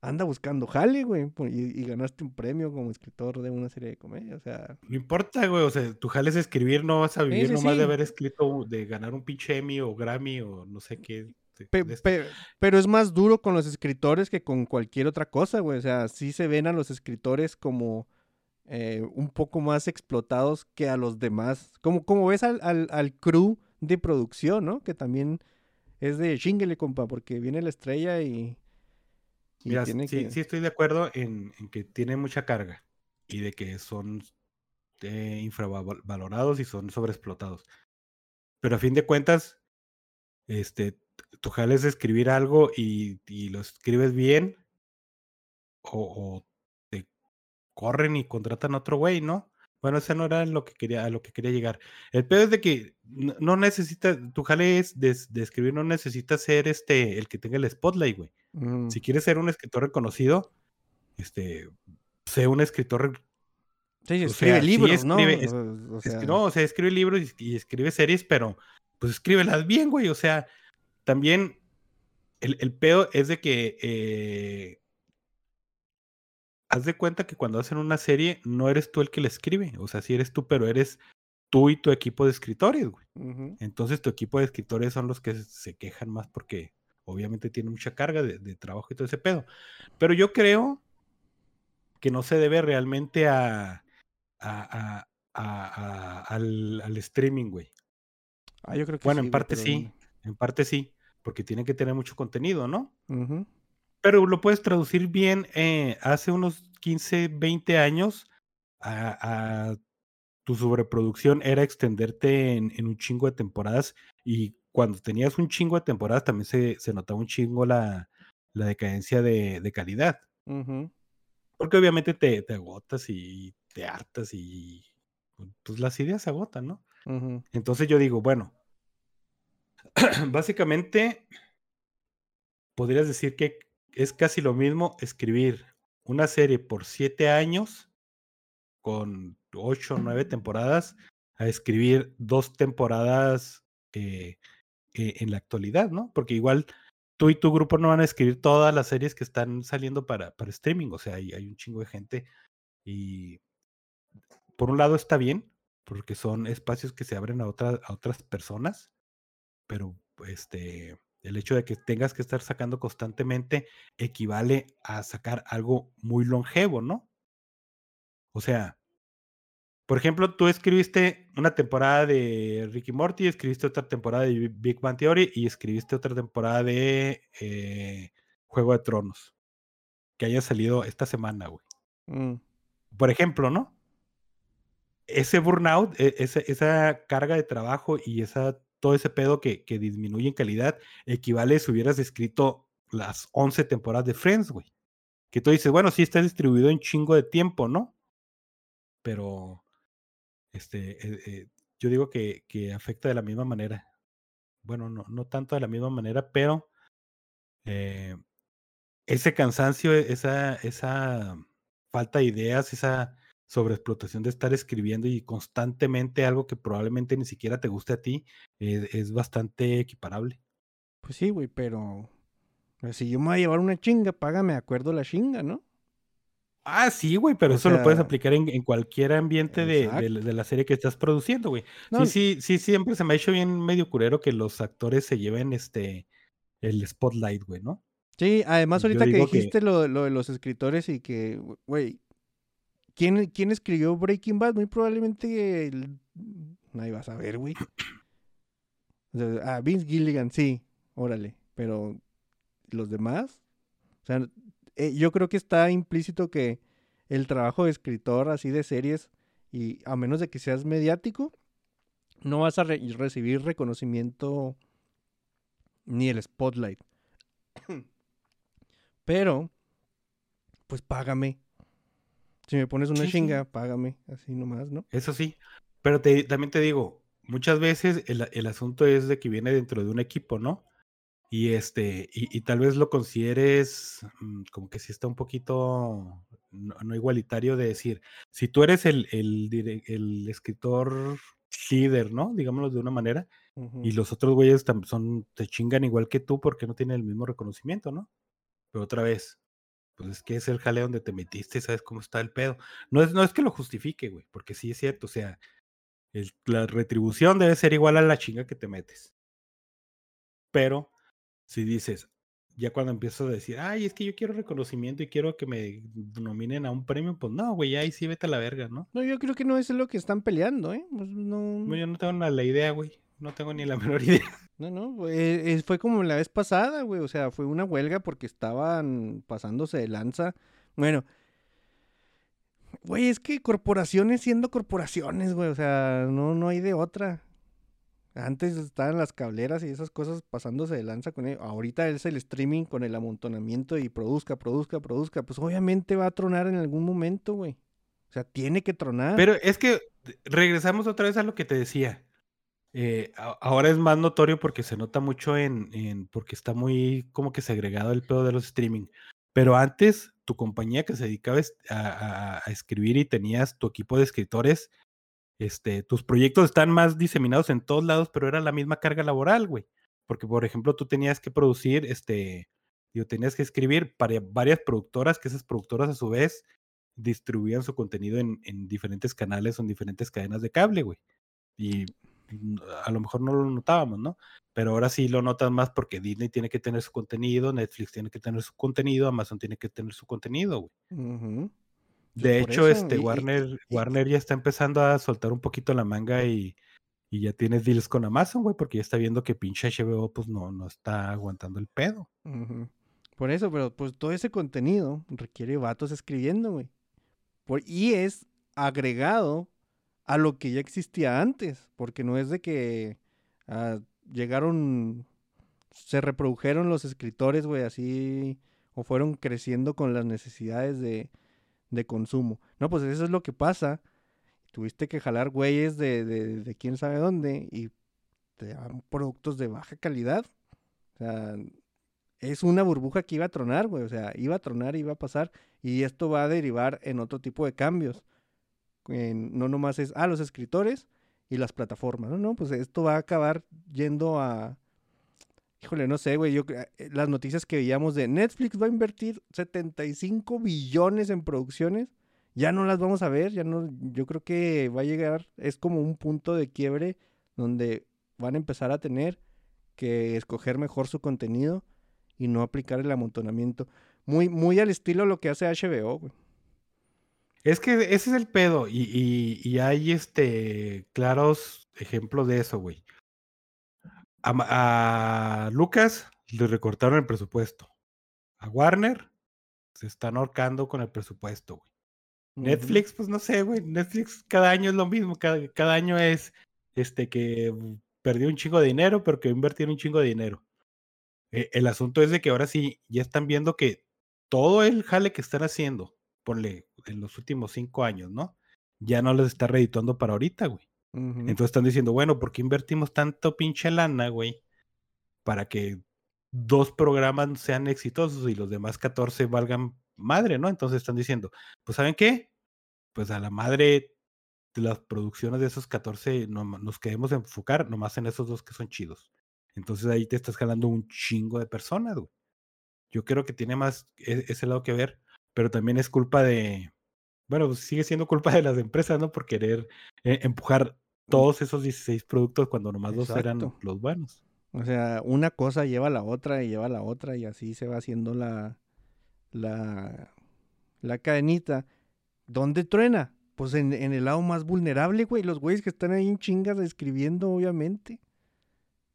anda buscando jale, güey, y, y ganaste un premio como escritor de una serie de comedia, o sea, No importa, güey, o sea, tu jale es escribir, no vas a vivir sí, nomás sí. de haber escrito, de ganar un pinche Emmy o Grammy o no sé qué. pe- pe- pero es más duro con los escritores que con cualquier otra cosa, güey, o sea, sí se ven a los escritores como eh, un poco más explotados que a los demás, como, como ves al, al, al crew de producción, ¿no? Que también es de chinguele, compa, porque viene la estrella y... y Mira, tiene sí, que- sí estoy de acuerdo en, en que tiene mucha carga y de que son eh, infravalorados y son sobreexplotados. Pero a fin de cuentas, este, tu jale es escribir algo y, y lo escribes bien o, o te corren y contratan a otro güey, ¿no? Bueno, eso no era lo que quería, a lo que quería llegar. El peor es de que no, necesitas, tu jale es de, de escribir, no necesitas ser este, el que tenga el spotlight, güey. Mm. Si quieres ser un escritor reconocido, este, sé un escritor. Sí, escribe sea, sí libros, ¿no? es- O- es- no, o sea, escribe libros y, y escribe series, pero pues escríbelas bien, güey. O sea, también el, el pedo es de que eh, haz de cuenta que cuando hacen una serie, no eres tú el que la escribe. O sea, sí eres tú, pero eres tú y tu equipo de escritores, güey. Entonces tu equipo de escritores son los que se quejan más porque obviamente tiene mucha carga de, de trabajo y todo ese pedo. Pero yo creo que no se debe realmente a, al, al streaming, güey. Ah, yo creo que Bueno, sí, en parte pero sí, en parte sí, porque tiene que tener mucho contenido, ¿no? Ujú. Pero lo puedes traducir bien eh, hace unos 15, 20 años a, a tu sobreproducción era extenderte en, en un chingo de temporadas y cuando tenías un chingo de temporadas también se, se notaba un chingo la, la decadencia de, de calidad. Porque obviamente te, te agotas y te hartas y pues las ideas se agotan, ¿no? Entonces yo digo, bueno, básicamente podrías decir que es casi lo mismo escribir una serie por siete años con ocho o nueve temporadas a escribir dos temporadas eh, eh, en la actualidad, ¿no? Porque igual tú y tu grupo no van a escribir todas las series que están saliendo para, para streaming, o sea, hay, hay un chingo de gente y por un lado está bien, porque son espacios que se abren a, a otras personas, pero este, el hecho de que tengas que estar sacando constantemente equivale a sacar algo muy longevo, ¿no? O sea, por ejemplo, tú escribiste una temporada de Ricky Morty, escribiste otra temporada de Bi- Big Bang Theory y escribiste otra temporada de eh, Juego de Tronos, que haya salido esta semana, güey. Mm. Por ejemplo, ¿no? Ese burnout, e- esa, esa carga de trabajo y esa, todo ese pedo que, que disminuye en calidad equivale si hubieras escrito las 11 temporadas de Friends, güey. Que tú dices, bueno, sí está distribuido en chingo de tiempo, ¿no? Pero, este, eh, eh, yo digo que, que afecta de la misma manera. Bueno, no, no tanto de la misma manera, pero eh, ese cansancio, esa, esa falta de ideas, esa sobreexplotación de estar escribiendo y constantemente algo que probablemente ni siquiera te guste a ti, eh, es bastante equiparable. Pues sí, güey, pero pues, si yo me voy a llevar una chinga, págame de acuerdo la chinga, ¿no? Ah, sí, güey, pero O eso lo puedes aplicar en, en cualquier ambiente de, de la- de la serie que estás produciendo, güey. No, Sí, sí, sí, siempre se me ha hecho bien medio curero que los actores se lleven este el spotlight, güey, ¿no? Sí, además ahorita que- dijiste lo, lo de los escritores y que, güey, ¿quién, ¿quién escribió Breaking Bad? Muy probablemente el... nadie va a saber, güey. Ah, Vince Gilligan, sí, órale, pero los demás, o sea, eh, yo creo que está implícito que el trabajo de escritor así de series y a menos de que seas mediático, no vas a re- recibir reconocimiento ni el spotlight. Pero, pues págame. Si me pones una Sí, sí. chinga, págame. Así nomás, ¿no? Eso sí, pero te, también te digo, muchas veces el, el asunto es de que viene dentro de un equipo, ¿no? Y este, y, y tal vez lo consideres mm, como que sí está un poquito no, no igualitario de decir, si tú eres el, el, dire- el escritor líder, ¿no? Digámoslo de una manera, y los otros güeyes son, te chingan igual que tú porque no tienen el mismo reconocimiento, ¿no? Pero otra vez, pues es que es el jale donde te metiste sabes cómo está el pedo. No es, no es que lo justifique, güey, porque sí es cierto, o sea, el- la retribución debe ser igual a la chinga que te metes. Pero si dices, ya cuando empiezo a decir, ay, es que yo quiero reconocimiento y quiero que me nominen a un premio, pues no, güey, ahí sí vete a la verga, ¿no? No, yo creo que no es lo que están peleando, ¿eh? Pues no, No, Yo no tengo la idea, güey. No tengo ni la menor idea. no, no, eh, fue como la vez pasada, güey. O sea, fue una huelga porque estaban pasándose de lanza. Bueno, güey, es que corporaciones siendo corporaciones, güey. O sea, no, no hay de otra. Antes estaban las cableras y esas cosas pasándose de lanza con ello. Ahorita es el streaming con el amontonamiento y produzca, produzca, produzca. Pues obviamente va a tronar en algún momento, güey. O sea, tiene que tronar. Pero es que regresamos otra vez a lo que te decía. Eh, ahora es más notorio porque se nota mucho en, en- porque está muy como que segregado el pedo de los streaming. Pero antes, tu compañía que se dedicaba a, a- a escribir y tenías tu equipo de escritores, este, tus proyectos están más diseminados en todos lados, pero era la misma carga laboral, güey. Porque, por ejemplo, tú tenías que producir, este, digo, tenías que escribir para varias productoras, que esas productoras a su vez distribuían su contenido en, en diferentes canales o en diferentes cadenas de cable, güey. Y a lo mejor no lo notábamos, ¿no? Pero ahora sí lo notan más porque Disney tiene que tener su contenido, Netflix tiene que tener su contenido, Amazon tiene que tener su contenido, güey. De por hecho, eso, este y- Warner, y- Warner ya está empezando a soltar un poquito la manga y, y ya tiene deals con Amazon, güey, porque ya está viendo que pinche HBO pues no, no está aguantando el pedo. Por eso, pero pues todo ese contenido requiere vatos escribiendo, güey. Por- y es agregado a lo que ya existía antes, porque no es de que ah, llegaron, se reprodujeron los escritores, güey, así, o fueron creciendo con las necesidades de, de consumo. No, pues eso es lo que pasa. Tuviste que jalar güeyes de, de, de quién sabe dónde y te dan productos de baja calidad. O sea, es una burbuja que iba a tronar, güey. O sea, iba a tronar, iba a pasar. Y esto va a derivar en otro tipo de cambios. En- no nomás es, ah, los escritores y las plataformas. No, no, pues esto va a acabar yendo a. Híjole, no sé, güey. Yo, eh, las noticias que veíamos de Netflix va a invertir 75 billones en producciones. Ya no las vamos a ver. Ya no. Yo creo que va a llegar. Es como un punto de quiebre donde van a empezar a tener que escoger mejor su contenido y no aplicar el amontonamiento. Muy, muy al estilo lo que hace HBO, güey. Es que ese es el pedo y, y- y hay este claros ejemplos de eso, güey. A, Lucas le recortaron el presupuesto. A Warner se están ahorcando con el presupuesto, güey. Netflix, pues no sé, güey. Netflix cada año es lo mismo. Cada, cada año es este que perdió un chingo de dinero, pero que invirtió un chingo de dinero. Eh, el asunto es de que ahora sí ya están viendo que todo el jale que están haciendo, ponle en los últimos cinco años, ¿no? Ya no les está redituando para ahorita, güey. Entonces están diciendo, bueno, ¿por qué invertimos tanto pinche lana, güey? Para que dos programas sean exitosos y los demás 14 valgan madre, ¿no? Entonces están diciendo, pues ¿saben qué? Pues a la madre de las producciones de esos 14 no, nos queremos enfocar nomás en esos dos que son chidos. Entonces ahí te estás jalando un chingo de personas, güey. Yo creo que tiene más e- ese lado que ver, pero también es culpa de, bueno, pues sigue siendo culpa de las empresas, ¿no? Por querer eh, empujar todos esos 16 productos cuando nomás dos eran Exacto. los buenos. O sea, una cosa lleva a la otra y lleva a la otra y así se va haciendo la, la, la cadenita. ¿Dónde truena? Pues en, en el lado más vulnerable, güey. Los güeyes que están ahí en chingas escribiendo, obviamente.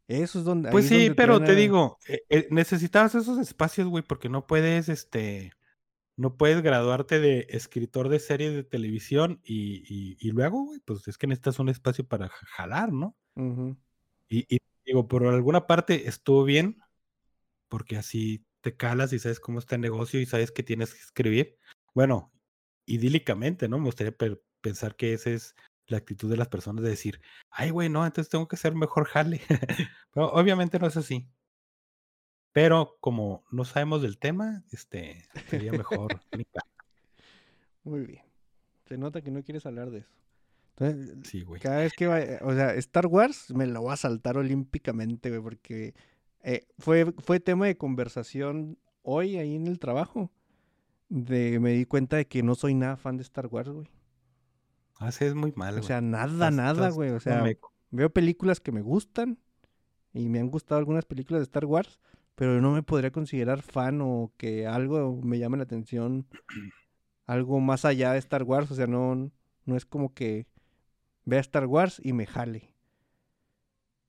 Eso es donde... Pues es sí, donde pero te digo, eh, eh, necesitabas esos espacios, güey, porque no puedes, este, no puedes graduarte de escritor de series de televisión y, y, y luego, güey, pues es que necesitas un espacio para ja- jalar, ¿no? Y, y digo, por alguna parte estuvo bien, porque así te calas y sabes cómo está el negocio y sabes que tienes que escribir. Bueno, idílicamente, ¿no? Me gustaría pe- pensar que esa es la actitud de las personas de decir, ay, güey, no, entonces tengo que ser mejor jale. Pero obviamente no es así. Pero como no sabemos del tema, este, sería mejor. Muy bien. Se nota que no quieres hablar de eso. Entonces, sí, güey. Cada vez que va, o sea, Star Wars me lo voy a saltar olímpicamente, güey, porque eh, fue, fue tema de conversación hoy ahí en el trabajo. De, me di cuenta de que no soy nada fan de Star Wars, güey. Ah, sí, es muy mal, O güey. sea, nada, Estás- nada, estás güey. O sea, meco. veo películas que me gustan y me han gustado algunas películas de Star Wars, pero no me podría considerar fan o que algo me llame la atención, algo más allá de Star Wars. O sea, no, no es como que vea Star Wars y me jale.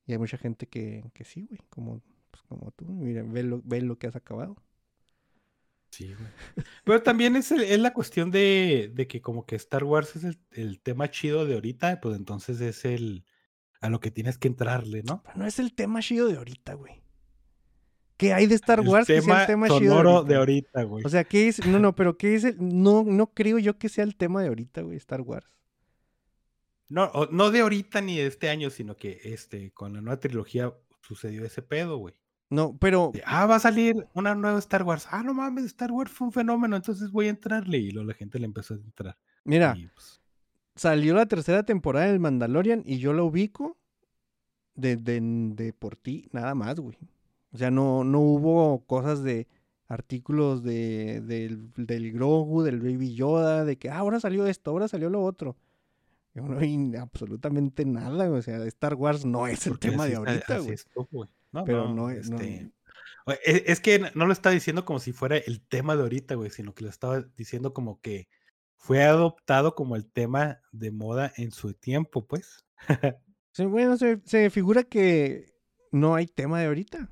Y hay mucha gente que, que sí, güey, como, pues, como tú. Mira, ve lo, ve lo que has acabado. Sí, güey. Pero también es, el- es la cuestión de, de que como que Star Wars es el, el tema chido de ahorita, pues entonces es el a lo que tienes que entrarle, ¿no? Pero no es el tema chido de ahorita, güey. ¿Qué hay de Star El Wars que sea el tema chido de sonoro ahorita? de ahorita, güey. O sea, ¿qué es? No, no, pero ¿qué es el? No, no creo yo que sea el tema de ahorita, güey, Star Wars. No, no de ahorita ni de este año, sino que este, con la nueva trilogía sucedió ese pedo, güey. No, pero ah, va a salir una nueva Star Wars. Ah, no mames, Star Wars fue un fenómeno, entonces voy a entrarle. Y luego la gente le empezó a entrar. mira, Y, pues, salió la tercera temporada del Mandalorian y yo la ubico de, de, de por ti, nada más, güey. O sea, no, no hubo cosas de artículos de, del, del Grogu, del Baby Yoda, de que ah, ahora salió esto, ahora salió lo otro. Yo no vi absolutamente nada, o sea, Star Wars no es el tema de ahorita, güey. No, Pero no, no, es- no- este, o- Es, es que no lo está diciendo como si fuera el tema de ahorita, güey, sino que lo estaba diciendo como que fue adoptado como el tema de moda en su tiempo, pues. Sí, bueno, se, se figura que no hay tema de ahorita.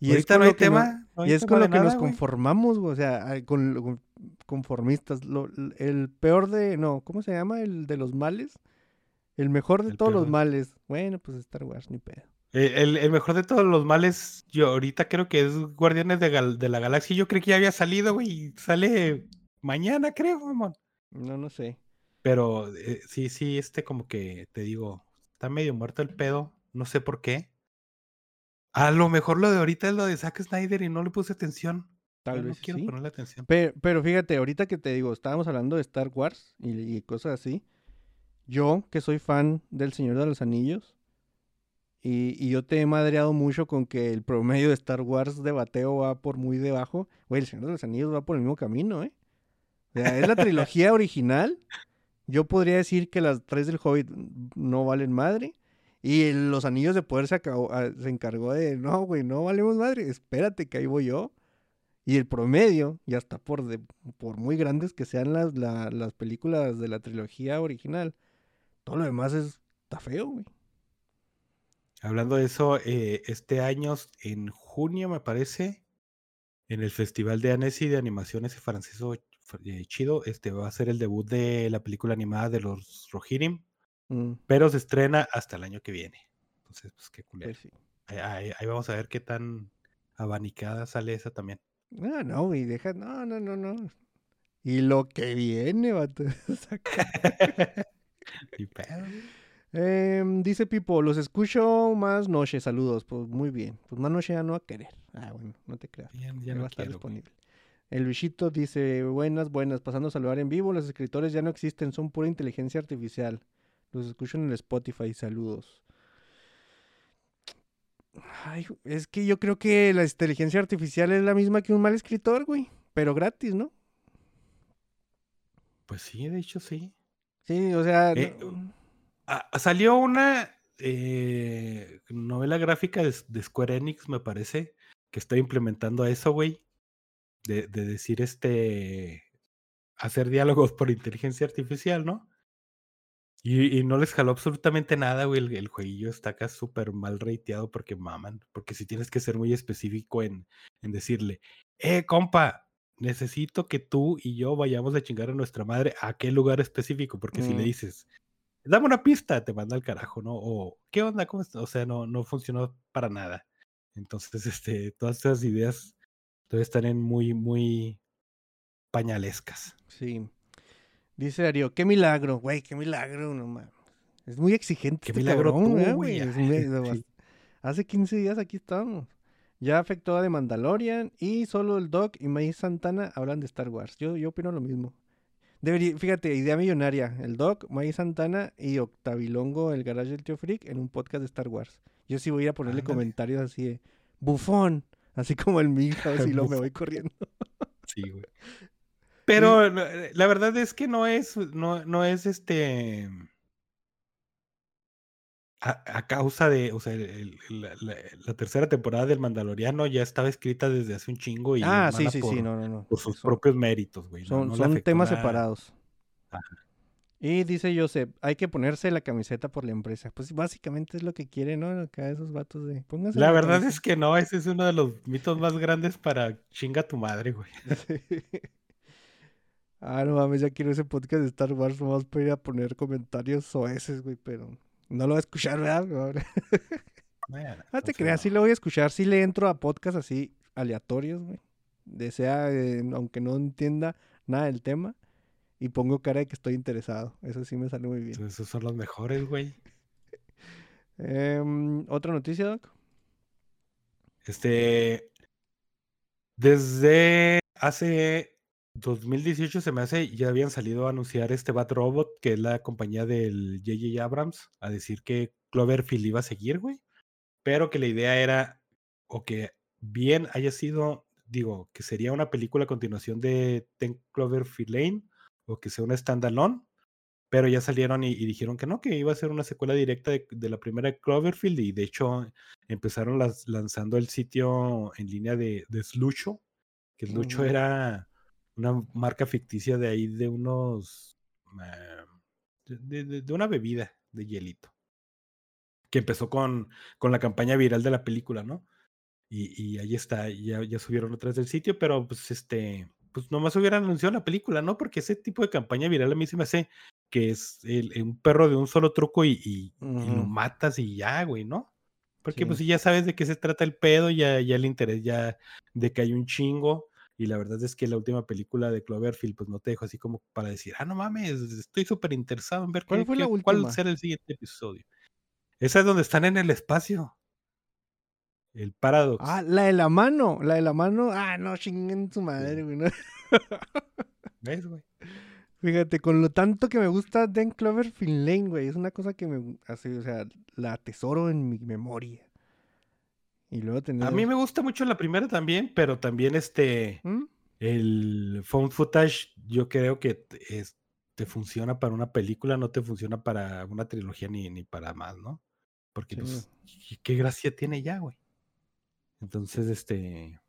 Y con no lo hay tema. no y es con lo que nos nada, conformamos, güey, o sea, con, con- conformistas. Lo- el peor de, no, ¿cómo se llama? El de los males. El mejor de El todos peor los males. Bueno, pues Star Wars, ni pedo. Eh, El, el mejor de todos los males, yo ahorita creo que es Guardianes de, Gal- de la Galaxia. Yo creo que ya había salido, güey. Sale mañana, creo, mamón. No, no sé. Pero eh, sí, sí, este como que te digo, está medio muerto el pedo. No sé por qué. A lo mejor lo de ahorita es lo de Zack Snyder y no le puse atención. Tal Yo no vez quiero sí. ponerle atención. Pero, pero fíjate, ahorita que te digo, estábamos hablando de Star Wars y, y cosas así. Yo, que soy fan del Señor de los Anillos, y, y yo te he madreado mucho con que el promedio de Star Wars de bateo va por muy debajo. Güey, el Señor de los Anillos va por el mismo camino, ¿eh? O sea, es la trilogía original. Yo podría decir que las tres del Hobbit no valen madre. Y los Anillos de Poder se, acabó- ah, se encargó de, no, güey, no valemos madre. Espérate que ahí voy yo. Y el promedio, y hasta por, de- por muy grandes que sean las, la- las películas de la trilogía original, todo lo demás es, está feo, güey. Hablando de eso, eh, este año, en junio, me parece, en el Festival de Annecy de Animación ese francés eh, chido, este va a ser el debut de la película animada de los Rohirrim, Mm, pero se estrena hasta el año que viene. Entonces, pues qué culero. pues sí. Ahí, ahí- ahí vamos a ver qué tan abanicada sale esa también. No, no, güey, deja, no, no, no, no. Y lo que viene, vato. Pedo. Em, dice Pipo, los escucho más noche, saludos. Pues muy bien. Pues más noche ya no va a querer. Ah, bueno, no te creas. Ya, ya no va a estar quiero, güey. disponible. El bichito dice, buenas, buenas, pasando a saludar en vivo. Los escritores ya no existen, son pura inteligencia artificial. Los escucho en el Spotify, saludos. Ay, es que yo creo que la inteligencia artificial es la misma que un mal escritor, güey. Pero gratis, ¿no? Pues sí, de hecho sí. Sí, o sea... Eh, no- Ah, salió una eh, novela gráfica de, de Square Enix, me parece, que está implementando eso, güey. De, de decir este. hacer diálogos por inteligencia artificial, ¿no? Y, y no les jaló absolutamente nada, güey. El, el jueguillo está acá súper mal rateado porque maman. Porque si tienes que ser muy específico en, en decirle, eh, compa, necesito que tú y yo vayamos a chingar a nuestra madre a qué lugar específico. Porque si le Mm. dices, dame una pista, te manda al carajo, ¿no? O, ¿qué onda? ¿Cómo está? O sea, no, no funcionó para nada. Entonces, este, todas estas ideas todavía están en muy, muy pañalescas. Sí. Dice Darío, qué milagro, güey, qué milagro, no mames. Es muy exigente Qué este milagro cabrón, tú, ¿verdad, güey? Sí. Hace 15 días aquí estamos. Ya afectó a The Mandalorian y solo el Doc y May Santana hablan de Star Wars. Yo, yo opino lo mismo. Debería, fíjate, idea millonaria. El Doc, May Santana y Octavilongo, el garage del tío Freak, en un podcast de Star Wars. Yo sí voy a ir a ponerle Ándale. comentarios así de bufón, así como el Milhouse y luego me voy corriendo. Sí, güey. Pero eh, la verdad es que no es, no, no es este. A, a causa de, o sea, el- el- la, tercera temporada del Mandaloriano ya estaba escrita desde hace un chingo y ah, sí, sí, por, sí, no, no, no. por sus Son- propios méritos, güey. Son, no son temas nada. separados. Ajá. Y dice Joseph, hay que ponerse la camiseta por la empresa. Pues básicamente es lo que quieren, ¿no? Acá esos vatos de... Pónganse La verdad es que no, ese es uno de los mitos más grandes para chinga tu madre, güey. que... ah, no mames, ya quiero ese podcast de Star Wars nomás para ir a poner comentarios soeces, güey, pero... No lo va a escuchar, ¿verdad? Bueno, Ah, te entonces creas, sí lo voy a escuchar, sí le entro a podcasts así aleatorios, güey. Desea, eh, aunque no entienda nada del tema, y pongo cara de que estoy interesado. Eso sí me sale muy bien. Esos son los mejores, güey. Em, ¿Otra noticia, Doc? Este. Desde hace 2018 se me hace, ya habían salido a anunciar este Bat Robot, que es la compañía del J.J. Abrams, a decir que Cloverfield iba a seguir, güey. Pero que la idea era, o que bien haya sido, digo, que sería una película a continuación de Ten Cloverfield Lane, o que sea una standalone, pero ya salieron y, y dijeron que no, que iba a ser una secuela directa de, de la primera Cloverfield y de hecho empezaron las, lanzando el sitio en línea de, de Slucho, que Slucho era una marca ficticia de ahí de unos... ah, de, de- de una bebida de hielito, que empezó con, con la campaña viral de la película, ¿no? Y, y ahí está, ya, ya subieron otras del sitio, pero pues este, pues nomás hubieran anunciado la película, ¿no? Porque ese tipo de campaña viral a mí se me hace que es el- un perro de un solo truco y, y- y lo matas y ya, güey, ¿no? Porque pues si ya sabes de qué se trata el pedo, ya, ya el interés ya de que hay un chingo. Y la verdad es que la última película de Cloverfield, pues no te dejo así como para decir, ah, no mames, estoy súper interesado en ver ¿Cuál qué, fue la qué- cuál será el siguiente episodio. Esa es donde están en el espacio. El Paradox. Ah, la de la mano, la de la mano. Ah, no, chinguen su madre, güey. no. ¿Ves, güey? Fíjate, con lo tanto que me gusta Den Cloverfield Lane, güey, es una cosa que me hace, o sea, la atesoro en mi memoria. Y luego tener... A mí me gusta mucho la primera también, pero también este, ¿Mm? el found footage, yo creo que te- es- te funciona para una película, no te funciona para una trilogía ni, ni para más, ¿no? Porque Sí. pues, ¿qué- ¿qué gracia tiene ya, güey? Entonces, este,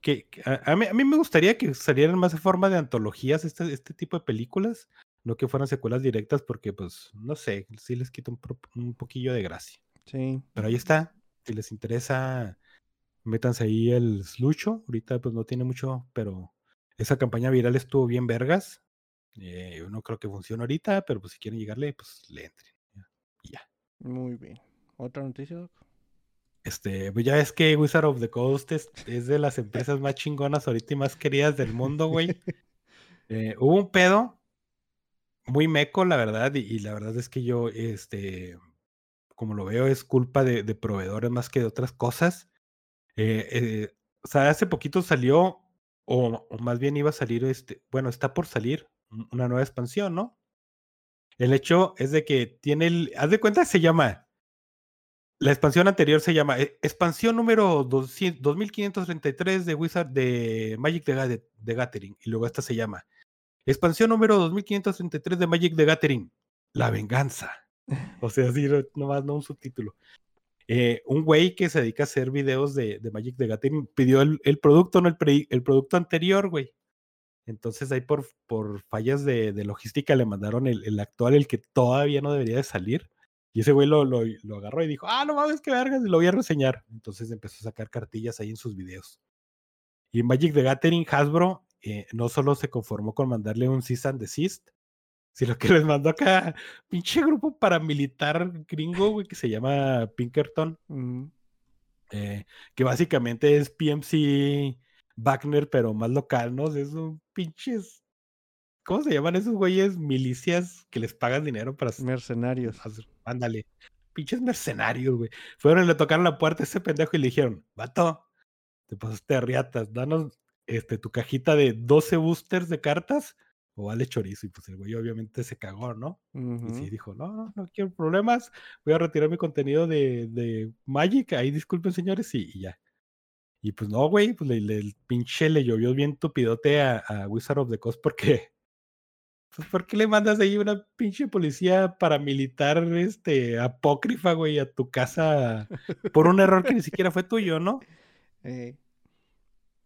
que, a, a mí, a mí me gustaría que salieran más en forma de antologías este, este tipo de películas, no que fueran secuelas directas, porque pues, no sé, sí les quita un, un poquillo de gracia. Sí. Pero ahí está. Si les interesa, métanse ahí el slucho. Ahorita pues no tiene mucho, pero esa campaña viral estuvo bien vergas. Eh, yo no creo que funcione ahorita, pero pues si quieren llegarle, pues le entren. ya, Y ya. Muy bien. ¿Otra noticia, Doc? Este, pues ya ves que Wizard of the Coast es, es de las empresas más chingonas ahorita y más queridas del mundo, güey. Eh, hubo un pedo muy meco, la verdad, y, y la verdad es que yo, este, como lo veo, es culpa de, proveedores más que de otras cosas. Eh, eh, o sea, hace poquito salió, o, más bien iba a salir, este, bueno, está por salir un- una nueva expansión, ¿no? El hecho es de que tiene el, haz de cuenta, se llama, la expansión anterior se llama eh, expansión número 200 2533 de Wizard de Magic the, the Gathering, y luego esta se llama expansión número 2533 de Magic the Gathering, la venganza. O sea, así, no- nomás no un subtítulo. Eh, un güey que se dedica a hacer videos de, de Magic the Gathering pidió el, producto, no el, el producto anterior, güey. Entonces ahí por, por fallas de, de logística le mandaron el, el actual, el que todavía no debería de salir. Y ese güey lo, lo, agarró y dijo, ah, no mames, qué vergas, lo voy a reseñar. Entonces empezó a sacar cartillas ahí en sus videos. Y Magic the Gathering, Hasbro eh, no solo se conformó con mandarle un cease and desist, sino que les mandó acá pinche grupo paramilitar gringo, güey, que se llama Pinkerton, Mm, eh, que básicamente es PMC Wagner, pero más local, ¿no? Es un pinches. ¿Cómo se llaman esos güeyes? Milicias que les pagan dinero para hacer- mercenarios. Ándale. Pinches mercenarios, güey. Fueron y le tocaron la puerta a ese pendejo y le dijeron, vato, te pasaste de riatas, danos este, tu cajita de 12 boosters de cartas o vale chorizo. Y pues el güey obviamente se cagó, ¿no? Y sí dijo, no, no, no quiero problemas, voy a retirar mi contenido de, de Magic, ahí disculpen señores, y, y ya. Y pues no, güey, pues le, le- el pinche le llovió bien tupidote a, a Wizard of the Coast porque, pues ¿por qué le mandas ahí una pinche policía paramilitar, este, apócrifa, güey, a tu casa por un error que ni siquiera fue tuyo, ¿no? Eh,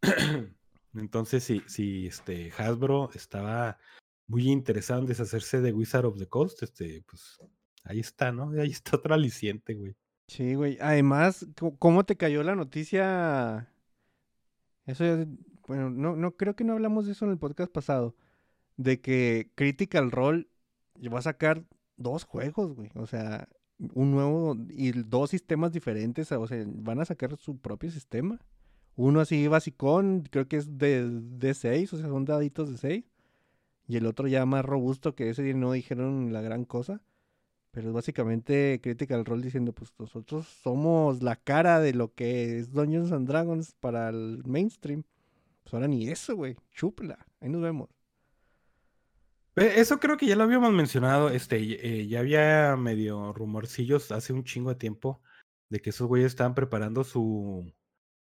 Entonces, si, si este Hasbro estaba muy interesado en deshacerse de Wizard of the Coast, este, pues ahí está, ¿no? Ahí está otro aliciente, güey. sí, güey. Además, ¿cómo te cayó la noticia? Eso ya, bueno, no, no, creo que no hablamos de eso en el podcast pasado. De que Critical Role va a sacar dos juegos, güey. O sea, un nuevo y dos sistemas diferentes. O sea, van a sacar su propio sistema. Uno así basicón, creo que es de, de 6, o sea, son daditos de 6. Y el otro ya más robusto, que ese no dijeron la gran cosa. Pero es básicamente Critical Role diciendo, pues nosotros somos la cara de lo que es Dungeons and Dragons para el mainstream. Pues ahora ni eso, güey. Chúpela. Ahí nos vemos. Eh, Eso creo que ya lo habíamos mencionado, este, eh, ya había medio rumorcillos hace un chingo de tiempo de que esos güeyes estaban preparando su,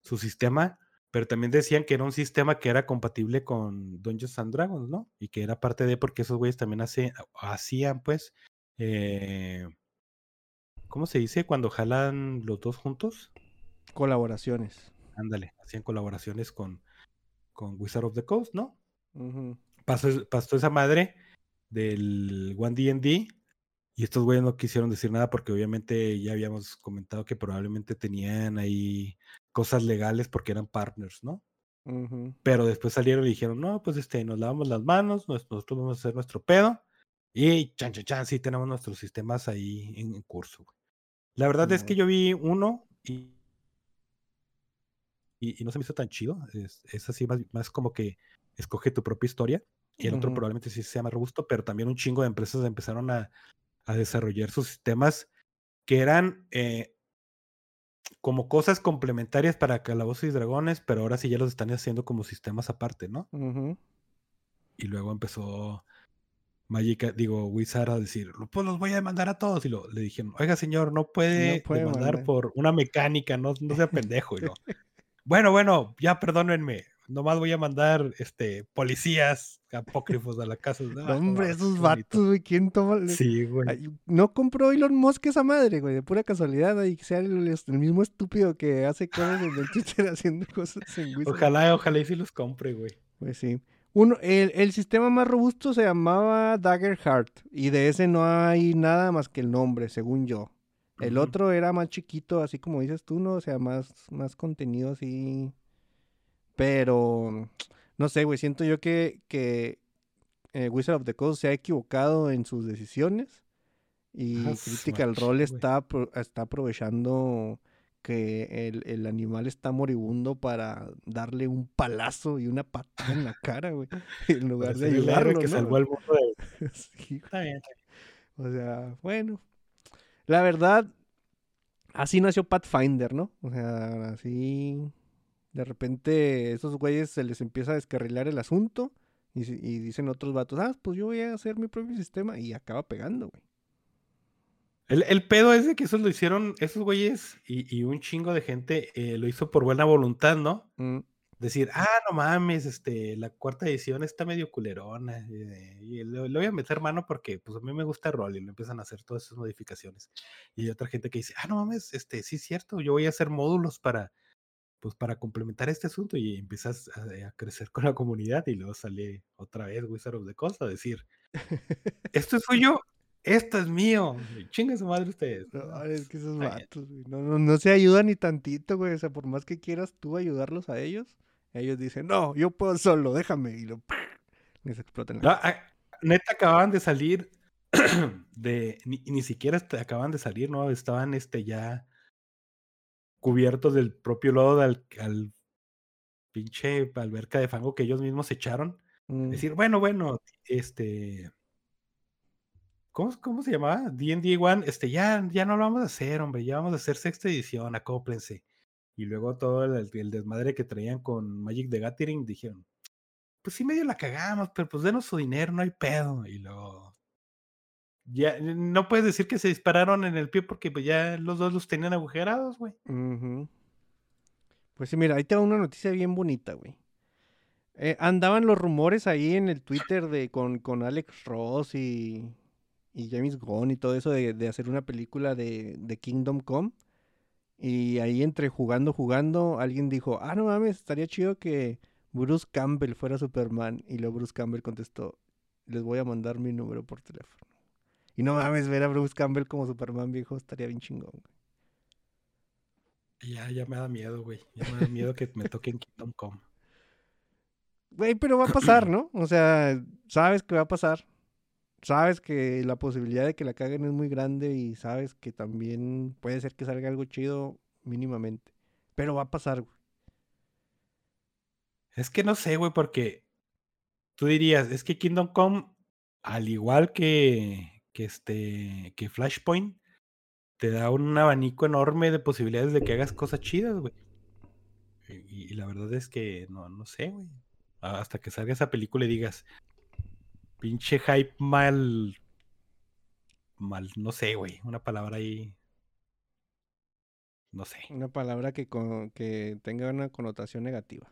su sistema, pero también decían que era un sistema que era compatible con Dungeons and Dragons, ¿no? Y que era parte de porque esos güeyes también hace, hacían, pues, eh, ¿cómo se dice? Cuando jalan los dos juntos. Colaboraciones. Ándale, hacían colaboraciones con, con Wizard of the Coast, ¿no? Pasó, pasó esa madre del One D&D y estos güeyes no quisieron decir nada porque obviamente ya habíamos comentado que probablemente tenían ahí cosas legales porque eran partners, ¿no? Ujú. Pero después salieron y dijeron, no, pues este, nos lavamos las manos, nos- nosotros vamos a hacer nuestro pedo. Y chan, chan, chan, sí tenemos nuestros sistemas ahí en, en curso. güey. La verdad es que yo vi uno y, y, y no se me hizo tan chido. Es, es así más, más como que escoge tu propia historia. Y el otro Ujú. probablemente sí sea más robusto, pero también un chingo de empresas empezaron a, a desarrollar sus sistemas que eran eh, como cosas complementarias para Calabozos y Dragones, pero ahora sí ya los están haciendo como sistemas aparte, ¿no? Y luego empezó Magic, digo, Wizard a decir, pues los voy a demandar a todos. Y lo, le dijeron, oiga señor, no puede, puede demandar mandar. por una mecánica, no, no sea pendejo. Y lo, bueno, bueno, ya perdónenme, nomás voy a mandar este policías apócrifos a la casa. No, Ah, hombre, mames, esos vatos, güey, ¿quién toma? Sí, güey. Ay, no compró Elon Musk esa madre, güey, de pura casualidad, y que sea el, el mismo estúpido que hace cosas en el Twitter haciendo cosas en Wizard. Ojalá, ojalá y sí los compre, güey. Pues sí. Uno, el, el sistema más robusto se llamaba Dagger Heart, y de ese no hay nada más que el nombre, según yo. El otro era más chiquito, así como dices tú, ¿no? O sea, más, más contenido así. Pero, no sé, güey, siento yo que, que eh, Wizard of the Coast se ha equivocado en sus decisiones. Y Ah, su Critical machín, Role está, está aprovechando que el, el animal está moribundo para darle un palazo y una patada en la cara, güey. En lugar de ayudarlo, que ¿no? salvó al mundo de- Sí, güey. Está bien, está bien. O sea, bueno. La verdad, así nació Pathfinder, ¿no? O sea, así. De repente, esos güeyes se les empieza a descarrilar el asunto. Y, y dicen otros vatos, ah, pues yo voy a hacer mi propio sistema. Y acaba pegando, güey. El, el pedo es de que esos lo hicieron, esos güeyes y, y un chingo de gente eh, lo hizo por buena voluntad, ¿no? Mm, Decir, ah, no mames, este, la cuarta edición está medio culerona. eh, y le, le voy a meter mano porque pues a mí me gusta el rol y le empiezan a hacer todas esas modificaciones. Y hay otra gente que dice, ah, no mames, este, sí es cierto, yo voy a hacer módulos para, pues para complementar este asunto y empiezas a, a crecer con la comunidad y luego sale otra vez Wizard of the Coast a decir, esto es suyo, esto es mío. Chinga su madre ustedes. no, es que esos vatos, güey, no, no, no se ayudan ni tantito, güey. O sea, por más que quieras tú ayudarlos a ellos, ellos dicen, no, yo puedo solo, déjame. Y lo les explotan la No, neta acababan de salir de ni, ni siquiera acaban de salir, ¿no? Estaban este ya cubiertos del propio lodo al, al pinche alberca de fango que ellos mismos echaron. Mm, Decir, bueno, bueno, este ¿Cómo, cómo se llamaba? D&D One, este, ya, ya no lo vamos a hacer, hombre, ya vamos a hacer sexta edición, acóplense. Y luego todo el, el desmadre que traían con Magic the Gathering, dijeron, pues sí medio la cagamos, pero pues denos su dinero, no hay pedo. Y luego, ya, no puedes decir que se dispararon en el pie porque pues ya los dos los tenían agujerados, güey. Ujú. Pues sí, mira, ahí te va una noticia bien bonita, güey. Eh, andaban los rumores ahí en el Twitter de con, con Alex Ross y, y James Gunn y todo eso de, de hacer una película de, de Kingdom Come. Y ahí entre jugando, jugando, alguien dijo, ah, no mames, estaría chido que Bruce Campbell fuera Superman. Y luego Bruce Campbell contestó, les voy a mandar mi número por teléfono. Y no mames, ver a Bruce Campbell como Superman viejo estaría bien chingón. güey. Ya, ya me da miedo, güey. Ya me da miedo que me toquen Kingdom Come. Güey, pero va a pasar, ¿no? O sea, sabes que va a pasar. Sabes que la posibilidad de que la caguen es muy grande y sabes que también puede ser que salga algo chido mínimamente. Pero va a pasar, güey. Es que no sé, güey, porque tú dirías, es que Kingdom Come, al igual que, que este, que Flashpoint, te da un abanico enorme de posibilidades de que hagas cosas chidas, güey. Y, la verdad es que no, no sé, güey. Hasta que salga esa película y digas, pinche hype mal, mal, no sé, güey, una palabra ahí no sé. Una palabra que, con- que tenga una connotación negativa.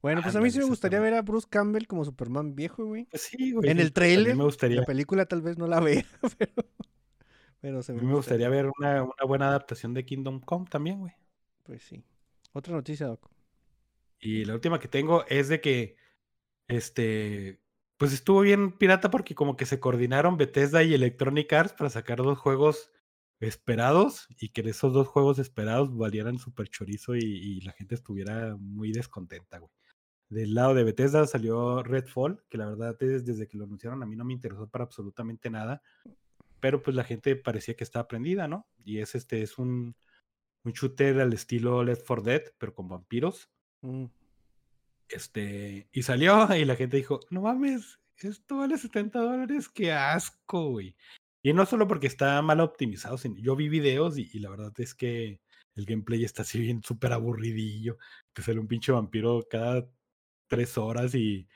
Bueno, pues a mí sí me gustaría ver a Bruce Campbell como Superman viejo, güey. Pues sí, güey. En el a mí trailer, me gustaría, La película tal vez no la vea, pero, pero se a me, mí me gustaría ver una, una buena adaptación de Kingdom Come también, güey. Pues sí. Otra noticia, Doc. Y la última que tengo es de que, este, pues estuvo bien pirata porque como que se coordinaron Bethesda y Electronic Arts para sacar dos juegos esperados y que esos dos juegos esperados valieran super chorizo y, y la gente estuviera muy descontenta, güey. Del lado de Bethesda salió Redfall, que la verdad es, desde que lo anunciaron a mí no me interesó para absolutamente nada, pero pues la gente parecía que estaba prendida, ¿no? Y es este, es un, un shooter al estilo Left 4 Dead, pero con vampiros. Mm, Este, y salió y la gente dijo, no mames, esto vale 70 dólares, qué asco, güey. Y no solo porque está mal optimizado, sino yo vi videos y, y la verdad es que el gameplay está así bien súper aburridillo. Te sale un pinche vampiro cada tres horas y,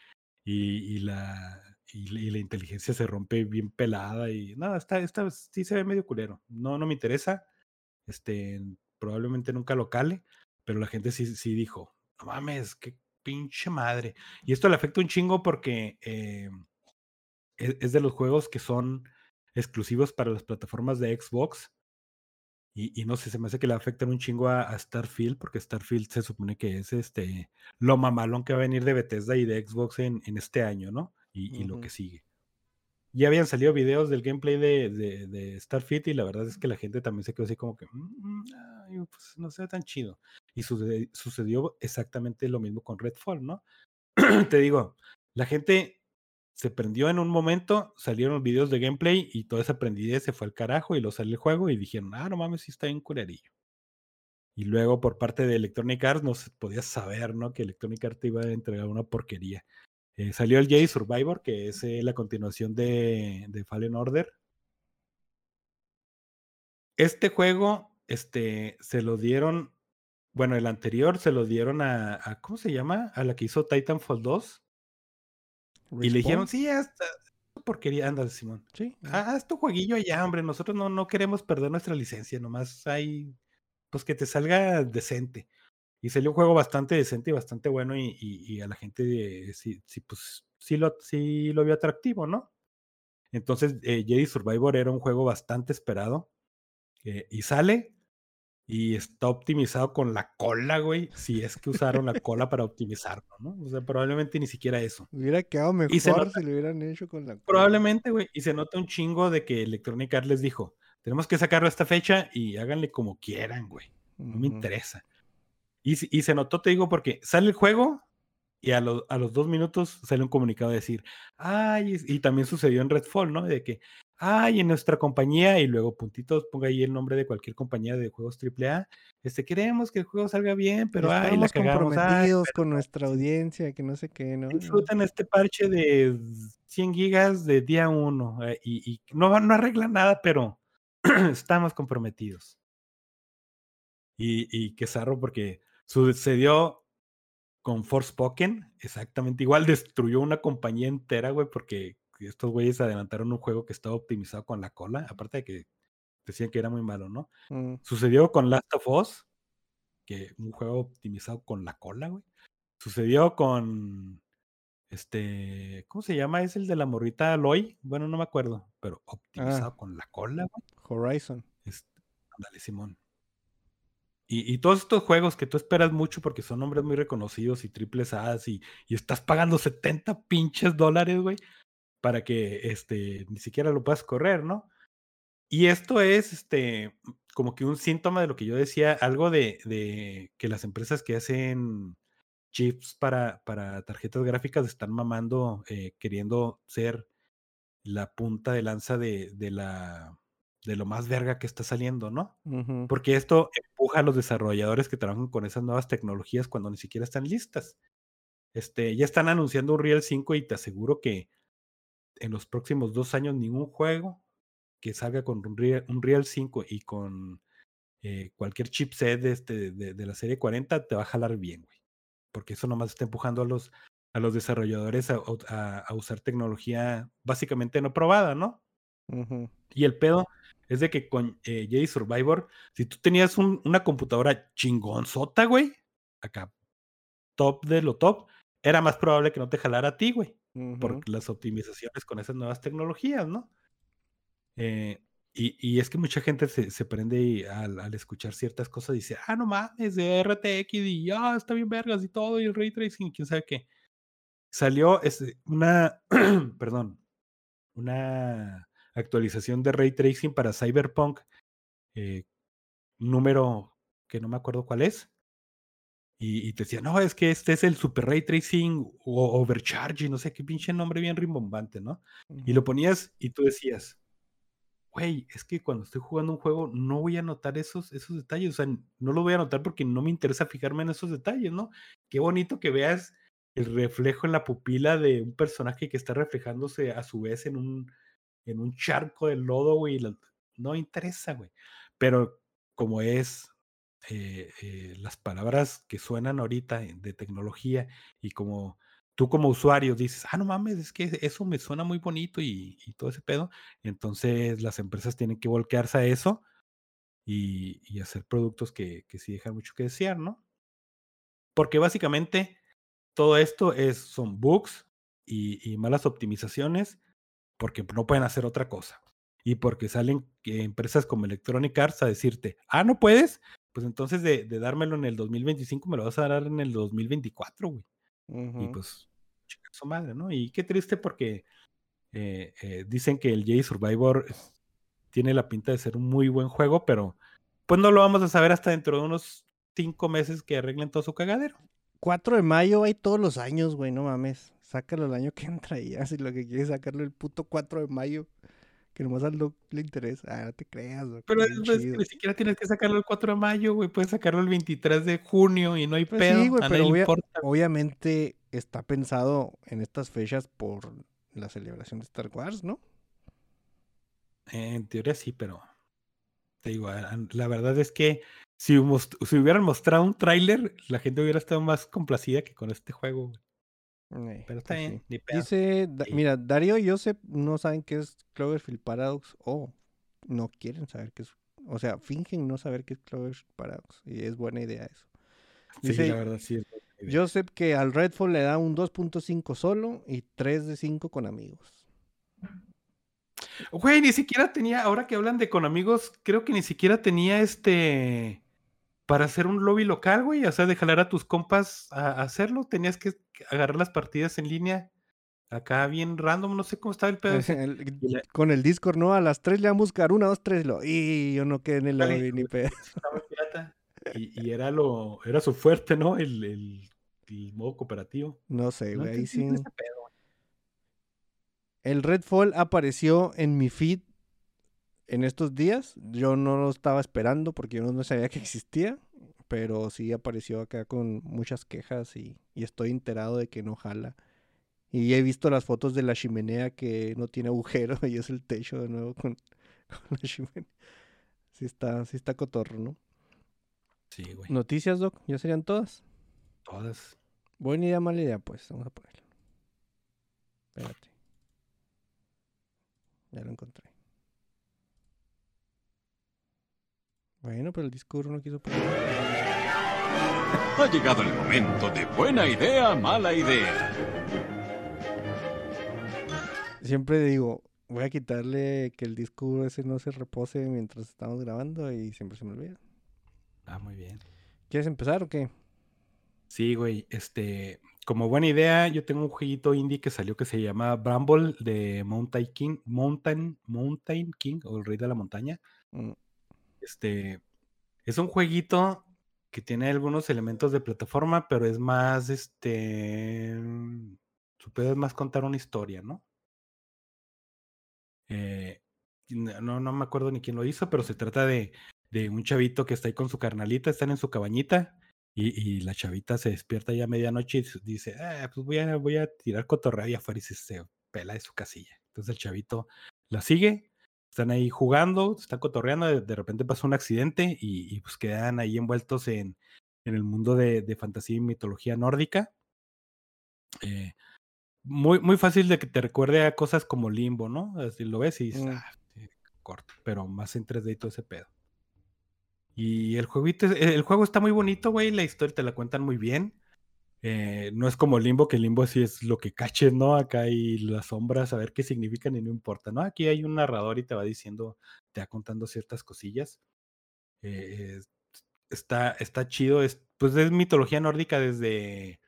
y, la, y, la- inteligencia se rompe bien pelada y nada, está, sí se ve medio culero. No, no me interesa. Este, probablemente nunca lo cale, pero la gente sí, sí dijo, no mames, qué pinche madre. Y esto le afecta un chingo porque eh, es, es de los juegos que son exclusivos para las plataformas de Xbox. Y, y no sé, se me hace que le afectan un chingo a, a Starfield, porque Starfield se supone que es este lo mamalón que va a venir de Bethesda y de Xbox en, en este año, ¿no? Y, y lo que sigue. Ya habían salido videos del gameplay de, de, de Starfield y la verdad es que la gente también se quedó así como que, "Mm, ay, pues no se ve tan chido. Y sucedió exactamente lo mismo con Redfall, ¿no? Te digo, la gente se prendió en un momento, salieron videos de gameplay y toda esa prendidez se fue al carajo y lo salió el juego y dijeron, ah, no mames, sí está bien culerillo. Y luego por parte de Electronic Arts no se podía saber, ¿no? Que Electronic Arts te iba a entregar una porquería. Eh, salió el Jedi Survivor, que es eh, la continuación de, de Fallen Order. Este juego, este, se lo dieron, bueno, el anterior se lo dieron a, a- ¿cómo se llama? A la que hizo Titanfall 2. Y le dijeron, sí, esta porquería, anda, Simón. Sí. Ah, haz tu jueguillo allá, hombre. Nosotros no, no queremos perder nuestra licencia, nomás hay, pues que te salga decente. Y salió un juego bastante decente y bastante bueno y, y- y a la gente eh, sí, sí, pues, sí lo, sí lo vio atractivo, ¿no? Entonces, eh, Jedi Survivor era un juego bastante esperado eh, y sale y está optimizado con la cola, güey, si es que usaron la cola para optimizarlo, ¿no? O sea, probablemente ni siquiera eso. Hubiera quedado Y se mejor nota- si lo hubieran hecho con la cola. Probablemente, güey. Y se nota un chingo de que Electronic Arts les dijo, tenemos que sacarlo a esta fecha y háganle como quieran, güey. No me interesa. Y, se notó, te digo, porque sale el juego y a, lo- a los dos minutos sale un comunicado de decir, ay, y, y también sucedió en Redfall, ¿no? De que, ay, en nuestra compañía, y luego puntitos, ponga ahí el nombre de cualquier compañía de juegos AAA, este, queremos que el juego salga bien, pero ay, la Estamos ay, comprometidos pero con nuestra audiencia, que no sé qué, ¿no? disfruten este parche de 100 gigas de día uno eh, y, y no, no arregla nada, pero estamos comprometidos. Y, y qué zarro porque sucedió con Forspoken, exactamente igual, destruyó una compañía entera, güey, porque estos güeyes adelantaron un juego que estaba optimizado con la cola, aparte de que decían que era muy malo, ¿no? Mm, Sucedió con Last of Us, que un juego optimizado con la cola, güey. Sucedió con este, ¿cómo se llama? Es el de la morrita Aloy. Bueno, no me acuerdo, pero optimizado Ah. con la cola, güey. Horizon. Este, ándale, Simón. Y, y todos estos juegos que tú esperas mucho porque son nombres muy reconocidos y triples A y, y estás pagando 70 pinches dólares, güey, para que este, ni siquiera lo puedas correr, ¿no? Y esto es este, como que un síntoma de lo que yo decía, algo de, de que las empresas que hacen chips para, para tarjetas gráficas están mamando, eh, queriendo ser la punta de lanza de, de la de lo más verga que está saliendo, ¿no? Porque esto empuja a los desarrolladores que trabajan con esas nuevas tecnologías cuando ni siquiera están listas. Este, ya están anunciando un Real 5 y te aseguro que en los próximos dos años ningún juego que salga con un Real, un Real 5 y con eh, cualquier chipset de, este, de, de la serie 40 te va a jalar bien, güey. Porque eso nomás está empujando a los, a los desarrolladores a, a- a usar tecnología básicamente no probada, ¿no? Y el pedo es de que con eh, Jedi Survivor, si tú tenías un- una computadora chingonzota, güey, acá, top de lo top, era más probable que no te jalara a ti, güey, Por las optimizaciones con esas nuevas tecnologías, ¿no? Eh, y, es que mucha gente se, se prende al, escuchar ciertas cosas dice, ah, no mames, de RTX y ya está bien vergas y todo, y ray tracing, quién sabe qué. Salió una, perdón, una actualización de ray tracing para Cyberpunk, eh, número que no me acuerdo cuál es. Y, y te decía, no, es que este es el Super Ray Tracing o Overcharge, y no sé qué pinche nombre bien rimbombante, ¿no? Y lo ponías y tú decías, güey, es que cuando estoy jugando un juego no voy a notar esos, esos detalles, o sea, no lo voy a notar porque no me interesa fijarme en esos detalles, ¿no? Qué bonito que veas el reflejo en la pupila de un personaje que está reflejándose a su vez en un, en un charco de lodo, güey, no interesa, güey. Pero como es eh, eh, las palabras que suenan ahorita de tecnología y como tú como usuario dices, ah, no mames, es que eso me suena muy bonito y, todo ese pedo, entonces las empresas tienen que voltearse a eso y, hacer productos que, que sí dejan mucho que desear, ¿no? Porque básicamente todo esto es, son bugs y, y malas optimizaciones porque no pueden hacer otra cosa. Y porque salen empresas como Electronic Arts a decirte, ah, no puedes, pues entonces de, de dármelo en el 2025 me lo vas a dar en el 2024, güey. Y Ujú. pues, chica su madre, ¿no? Y qué triste porque eh, eh, dicen que el Jedi Survivor tiene la pinta de ser un muy buen juego, pero pues no lo vamos a saber hasta dentro de unos cinco meses que arreglen todo su cagadero. 4 de mayo hay todos los años, güey, no mames. Sácalo el año que entra y ya, si lo que quieres es sacarlo el puto 4 de mayo. Que nomás al Doc le interesa. Ah, no te creas, güey. Pero es, ni siquiera tienes que sacarlo el 4 de mayo, güey. Puedes sacarlo el 23 de junio y no hay Pues pedo. sí, güey, pero obvia- importa. obviamente está pensado en estas fechas por la celebración de Star Wars, ¿no? En teoría sí, pero te digo, la verdad es que si, si hubieran mostrado un tráiler, la gente hubiera estado más complacida que con este juego. güey. Eh, Pero está pues bien, sí. Dice, Da- Sí. mira, Darío y Joseph no saben qué es Cloverfield Paradox o no quieren saber qué es. O sea, fingen no saber qué es Cloverfield Paradox. Y es buena idea eso. Sí, Dice la verdad sí. es. Joseph que al Redfall le da un 2.5 solo y 3 de 5 con amigos. Güey, ni siquiera tenía, ahora que hablan de con amigos, creo que ni siquiera tenía este para hacer un lobby local, güey. O sea, de jalar a tus compas a hacerlo. Tenías que agarrar las partidas en línea acá bien random, no sé cómo estaba el pedo. El- la- con el Discord, ¿no? A las 3 le van a buscar 1, 2, 3. Lo, y yo no quedé en el lobby ni pedo. Y, y era lo, era su fuerte, ¿no? El, el, el modo cooperativo. No sé, No güey. Ahí entendí sí. El Redfall apareció en mi feed en estos días. Yo no lo estaba esperando porque yo no sabía que existía. Pero sí apareció acá con muchas quejas y, y estoy enterado de que no jala. Y he visto las fotos de la chimenea que no tiene agujero y es el techo de nuevo con, con la chimenea. Sí está, sí está cotorro, ¿no? Sí, güey. Noticias, Doc, ya serían todas. Todas. Buena idea, mala idea, pues. Vamos a ponerlo. Espérate. Ya lo encontré. Bueno, pero el disco duro no quiso ponerlo. Ha llegado el momento de buena idea, mala idea. Siempre digo, voy a quitarle que el disco duro ese no se repose mientras estamos grabando y siempre se me olvida. Ah, muy bien. ¿Quieres empezar o qué? Sí, güey. Este, como buena idea, yo tengo un jueguito indie que salió que se llama Bramble de Mountain King, Mountain, Mountain King, o el rey de la montaña. Mm, Este, es un jueguito que tiene algunos elementos de plataforma, pero es más, este, mm, su pedo es más contar una historia, ¿no? Eh, no, no me acuerdo ni quién lo hizo, pero se trata de, de un chavito que está ahí con su carnalita, están en su cabañita y, la chavita se despierta ya a medianoche y dice, "Ah, pues voy a, voy a tirar cotorreo y afuera y se pela de su casilla. Entonces el chavito la sigue, están ahí jugando, están cotorreando, de, de repente pasa un accidente y, y, pues quedan ahí envueltos en, en el mundo de, de fantasía y mitología nórdica. Eh, muy, muy fácil de que te recuerde a cosas como Limbo, ¿no? Así lo ves y dices, Mm. "Ah, corto, pero más en 3D y todo ese pedo. Y el jueguito, el juego está muy bonito, güey, la historia te la cuentan muy bien. Eh, no es como Limbo, que Limbo sí es lo que caches, ¿no? Acá hay las sombras, a ver qué significan y no importa, ¿no? Aquí hay un narrador y te va diciendo, te va contando ciertas cosillas. Eh, es- está, está chido, es, pues es mitología nórdica desde,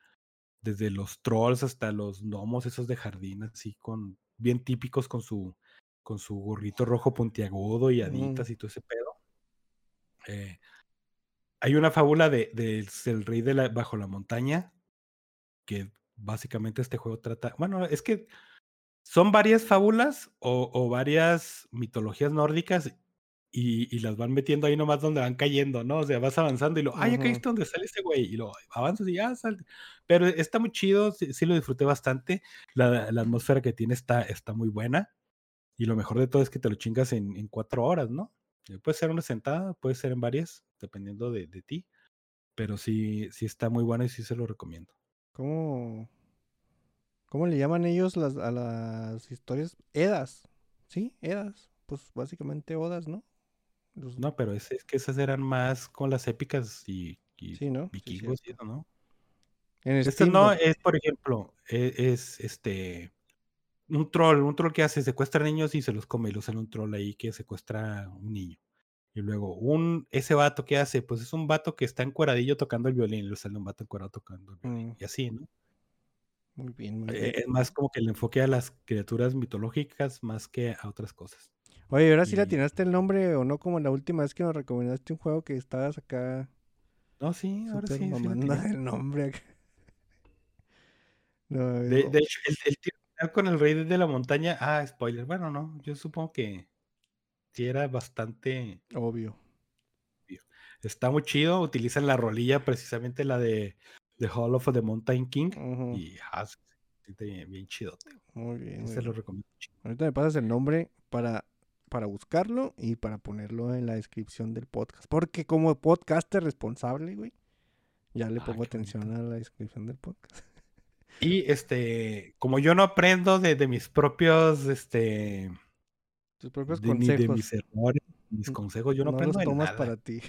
desde los trolls hasta los gnomos, esos de jardín, así con, bien típicos con su, con su gorrito rojo puntiagudo y Ujú. haditas y todo ese pedo. Eh, hay una fábula de, del el rey de la, bajo la montaña, que básicamente este juego trata, bueno, es que son varias fábulas o, o varias mitologías nórdicas y, y las van metiendo ahí nomás donde van cayendo, ¿no? O sea, vas avanzando y lo, ah, ya caíste donde sale ese güey, y lo avanzas y ya sale. Pero está muy chido, sí, sí lo disfruté bastante. La, la atmósfera que tiene está, está muy buena. Y lo mejor de todo es que te lo chingas en, en cuatro horas, ¿no? Eh, Puede ser una sentada, puede ser en varias, dependiendo de, de ti. Pero sí, sí está muy bueno y sí se lo recomiendo. ¿Cómo, cómo le llaman ellos las, a las historias? Edas. ¿Sí? Edas. Pues básicamente odas, ¿no? Los- No, pero es, es que esas eran más con las épicas y, y Sí, ¿no? Sí, vikingos y eso, ¿no? En Steam, no es, por ejemplo, e- es, este un troll, un troll que hace, secuestra niños y se los come y lo sale un troll ahí que secuestra un niño. Y luego, un, ese vato que hace, pues es un vato que está encueradillo tocando el violín, y le sale un vato encuerado tocando el violín. Mm. Y así, ¿no? Muy bien, muy Eh, bien. Es más como que el enfoque a las criaturas mitológicas más que a otras cosas. Oye, ahora sí le y- atinaste el nombre o no como la última vez que nos recomendaste un juego que estabas acá No, sí, ahora sí. sí mamando tiene. el nombre acá. No, De, no, de hecho, el, el final con el rey de la montaña, ah, spoiler, bueno, no, yo supongo que sí era bastante, obvio. está muy chido, utilizan la rolilla, precisamente la de The Hall of the Mountain King, y ah, sí, bien, bien chidote, Muy bien. se lo recomiendo. Ahorita me pasas el nombre para, para buscarlo y para ponerlo en la descripción del podcast. Porque como podcaster responsable, güey, ya le Ah, pongo bonito. atención a la descripción del podcast. Y este, como yo no aprendo de, de mis propios, este, Tus propios de, ni de consejos. mis errores, mis consejos, yo no, no aprendo los tomas nada. para ti.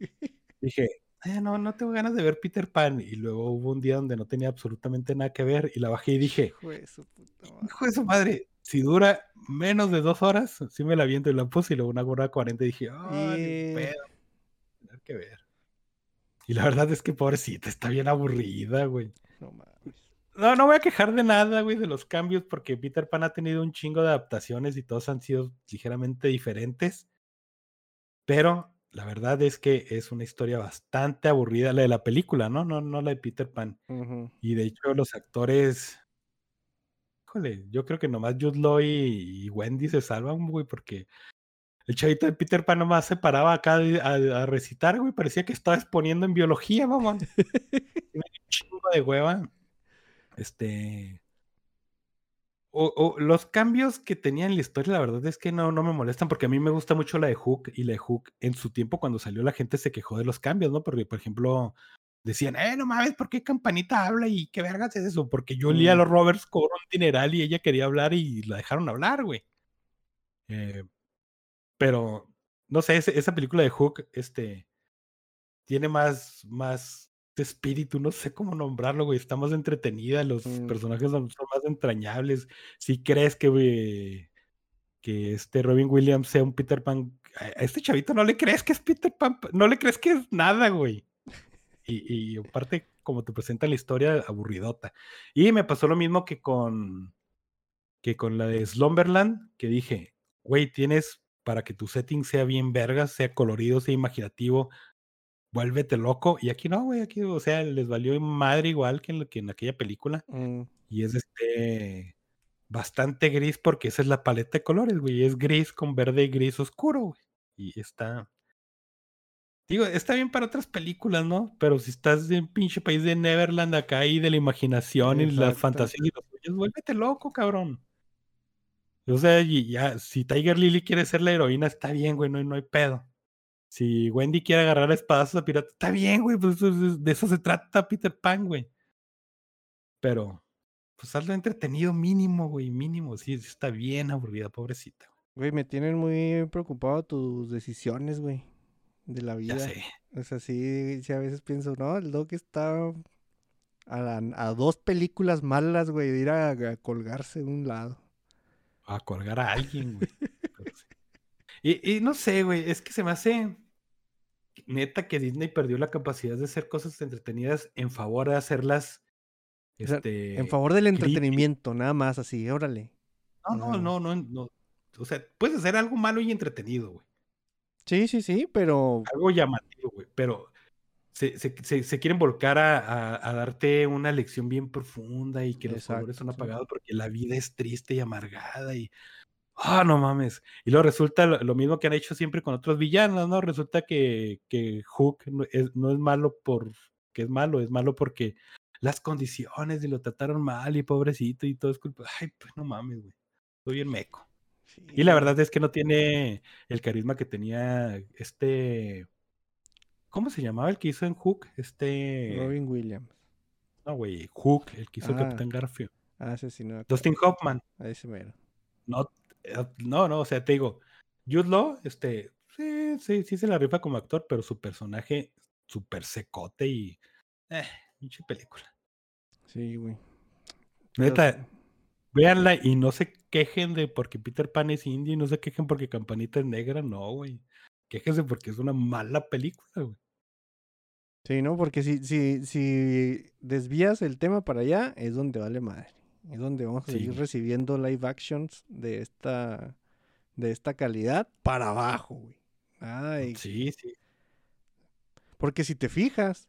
Dije, "Eh, no, no tengo ganas de ver Peter Pan, y luego hubo un día donde no tenía absolutamente nada que ver, y la bajé y dije, Hijo de su puta madre. Hijo de su madre, si dura menos de dos horas, sí me la viento y la puse y luego una hora 40 y dije, ah, ni Y- pedo, que ver. Y la verdad es que pobrecita, está bien aburrida, güey. No mames. No, no voy a quejar de nada, güey, de los cambios, porque Peter Pan ha tenido un chingo de adaptaciones y todos han sido ligeramente diferentes. Pero la verdad es que es una historia bastante aburrida, la de la película, ¿no? No, no la de Peter Pan. Ujú. Y de hecho, los actores. Híjole, yo creo que nomás Jude Law y, y Wendy se salvan, güey, porque el chavito de Peter Pan nomás se paraba acá a, a recitar, güey. Parecía que estaba exponiendo en biología, mamón. Dio un chingo de hueva. Este. O, o los cambios que tenía en la historia, la verdad es que no, no me molestan, porque a mí me gusta mucho la de Hook, y la de Hook en su tiempo cuando salió la gente se quejó de los cambios, ¿no? Porque, por ejemplo, decían, eh, no mames, ¿por qué Campanita habla y qué vergas es eso? Porque Julia Mm. los Roberts cobró un dineral y ella quería hablar y la dejaron hablar, güey. Eh, pero, no sé, esa película de Hook, este, tiene más, más espíritu, no sé cómo nombrarlo, güey. Está más entretenida, los Mm. personajes son, son más entrañables. Si crees que, güey, que este Robin Williams sea un Peter Pan, a este chavito no le crees que es Peter Pan, no le crees que es nada, güey. Y, y aparte, como te presenta la historia, aburridota. Y me pasó lo mismo que con, que con la de Slumberland, que dije, güey, tienes para que tu setting sea bien vergas, sea colorido, sea imaginativo, vuélvete loco. Y aquí no, güey, aquí, o sea, les valió madre igual que en, lo- que en aquella película. Mm, Y es este bastante gris porque esa es la paleta de colores, güey. Es gris con verde y gris oscuro, güey. Y está. Digo, está bien para otras películas, ¿no? Pero si estás en pinche país de Neverland acá y de la imaginación y las fantasías y los sueños, vuélvete loco, cabrón. O sea, y ya, si Tiger Lily quiere ser la heroína, está bien, güey, no, no hay pedo. Si Wendy quiere agarrar espadazos a pirata, está bien, güey, pues eso es- de eso se trata Peter Pan, güey. Pero, pues hazlo entretenido mínimo, güey, mínimo. Sí, sí está bien aburrida, pobrecita. Güey, me tienen muy preocupado tus decisiones, güey, de la vida. Ya sé. O sea, sí, sí, a veces pienso, no, el Doc está a, la- a dos películas malas, güey, de ir a, a colgarse de un lado. A colgar a alguien, güey. Y, y no sé, güey, es que se me hace neta que Disney perdió la capacidad de hacer cosas entretenidas en favor de hacerlas. O sea, Este, en favor del creepy. entretenimiento, nada más, así, órale. No, no, no, no, no. O sea, puedes hacer algo malo y entretenido, güey. Sí, sí, sí, pero Algo llamativo, güey. Pero se, se- se- se quieren volcar a, a- a darte una lección bien profunda y que los colores son apagados porque la vida es triste y amargada y. Ah, no mames. Y luego resulta lo, mismo que han hecho siempre con otros villanos, ¿no? Resulta que, que Hook no es, no es malo por que es malo, es malo porque las condiciones y lo trataron mal y pobrecito y todo es culpa. Ay, pues no mames, güey. Soy bien meco. Y la verdad es que no tiene el carisma que tenía este. ¿Cómo se llamaba el que hizo en Hook? Este. Robin Williams. No, güey. Hook, el que hizo Ah. Capitán Garfield. Ah, sí, sí, no. Dustin Hoffman. A ese mero. No, no, no, o sea, te digo. Jude Law, este. Sí, sí, sí se la rifa como actor, pero su personaje súper secote y. Eh, pinche película. Sí, güey. Pero Neta, véanla y no se quejen de porque Peter Pan es indie, no se quejen porque Campanita es negra, no, güey. Quéjense porque es una mala película, güey. Sí, ¿no? Porque si, si, si desvías el tema para allá, es donde vale madre. Es donde vamos a Sí, seguir recibiendo live actions de esta, de esta calidad para abajo, güey. Ay, Sí, sí. porque si te fijas,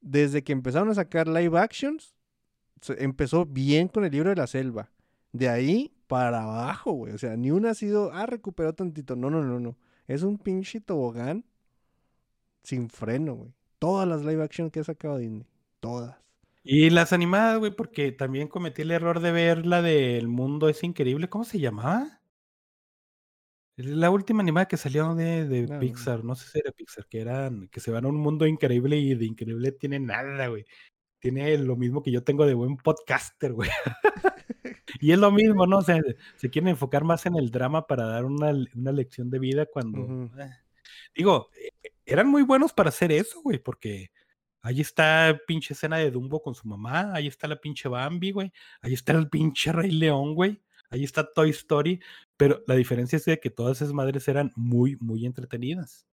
desde que empezaron a sacar live actions, se- empezó bien con el libro de la selva. De ahí para abajo, güey. O sea, ni una ha sido, ah, recuperó tantito. No, no, no, no. Es un pinche tobogán sin freno, güey. Todas las live action que ha sacado Disney. Todas. Y las animadas, güey, porque también cometí el error de ver la del mundo es increíble. ¿Cómo se llamaba? La última animada que salió de, de No. Pixar, no sé si era Pixar, que eran, que se van a un mundo increíble y de increíble tiene nada, güey. Tiene lo mismo que yo tengo de buen podcaster, güey. y es lo mismo, ¿no? O sea, se quieren enfocar más en el drama para dar una, una lección de vida cuando. Eh, Digo, eh, eran muy buenos para hacer eso, güey, porque ahí está pinche escena de Dumbo con su mamá, ahí está la pinche Bambi, güey, ahí está el pinche Rey León, güey, ahí está Toy Story, pero la diferencia es de que todas esas madres eran muy, muy entretenidas.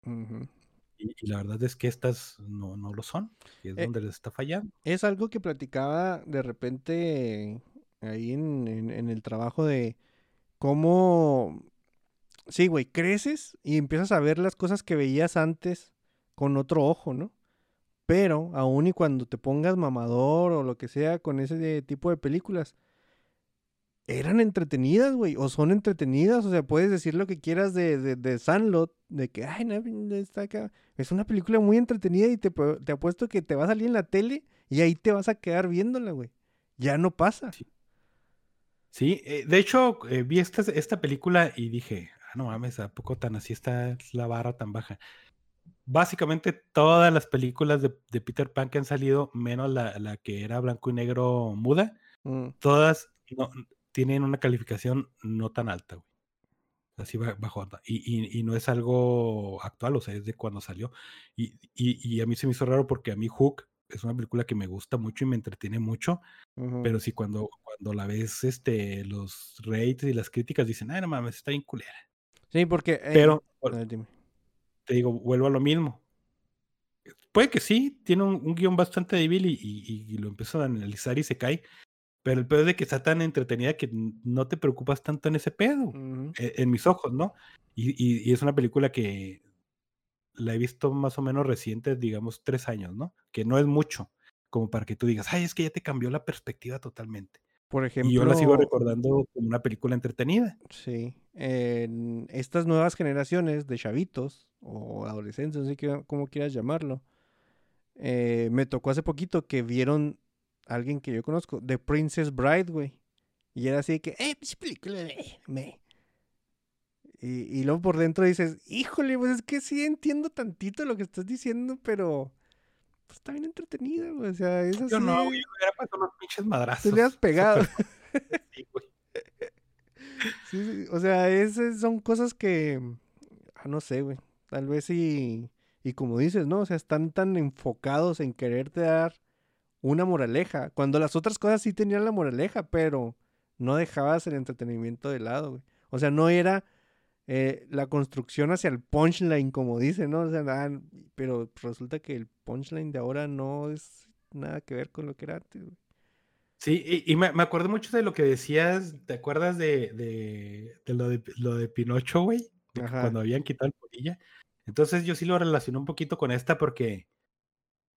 Y, y la verdad es que estas no, no lo son, y es Eh, donde les está fallando. Es algo que platicaba de repente ahí en, en- en el trabajo de cómo, sí, güey, creces y empiezas a ver las cosas que veías antes con otro ojo, ¿no? Pero aún y cuando te pongas mamador o lo que sea con ese tipo de películas, eran entretenidas, güey, o son entretenidas, o sea, puedes decir lo que quieras de, de, de de que, ay, no, está acá. Es una película muy entretenida y te apuesto que te va a salir en la tele y ahí te vas a quedar viéndola, güey. Ya no pasa. Sí, eh, de hecho, eh, vi esta, esta película y dije, ah, no mames, ¿a poco tan así está la barra tan baja? Básicamente todas las películas de, de Peter Pan que han salido, menos la, la que era blanco y negro muda, Mm, todas no- tienen una calificación no tan alta, güey. Así ba- bajo. Y, y- y no es algo actual, o sea, es de cuando salió. Y, a mí se me hizo raro porque a mí Hook es una película que me gusta mucho y me entretiene mucho, pero sí cuando, cuando la ves, este, los rates y las críticas dicen, ay, no mames, está bien culera. Sí, porque... eh, Pero, dime. Te digo, vuelvo a lo mismo. Puede que sí, tiene un, un guion bastante débil y, y- y lo empiezo a analizar y se cae, pero el pedo es de que está tan entretenida que no te preocupas tanto en ese pedo, e- en mis ojos, ¿no? Y, y- y es una película que la he visto más o menos reciente, digamos, tres años, ¿no? Que no es mucho, como para que tú digas, ay, es que ya te cambió la perspectiva totalmente. Por ejemplo... Y yo la sigo recordando como una película entretenida. Sí, en estas nuevas generaciones de chavitos o adolescentes, no sé cómo quieras llamarlo, eh, me tocó hace poquito que vieron a alguien que yo conozco, The Princess Bride, güey. Y era así de que, eh, película, me. Y, y luego por dentro dices, híjole, pues es que sí entiendo tantito lo que estás diciendo, pero pues está bien entretenida, güey. O sea, es así. Yo no, güey, yo me hubiera los pinches madrazos. Te has pegado. Sí, güey. Sí, sí, o sea, esas son cosas que, ah, no sé, güey. Tal vez y, y como dices, ¿no? O sea, están tan enfocados en quererte dar una moraleja, cuando las otras cosas sí tenían la moraleja, pero no dejabas el entretenimiento de lado, güey. O sea, no era eh, la construcción hacia el punchline, como dicen, ¿no? O sea, ah, pero resulta que el punchline de ahora no es nada que ver con lo que era antes, güey. Sí, y, y me, me acuerdo mucho de lo que decías, ¿te acuerdas de, de, de lo, de lo de Pinocho, güey? Cuando habían quitado el polilla. Entonces yo sí lo relacioné un poquito con esta porque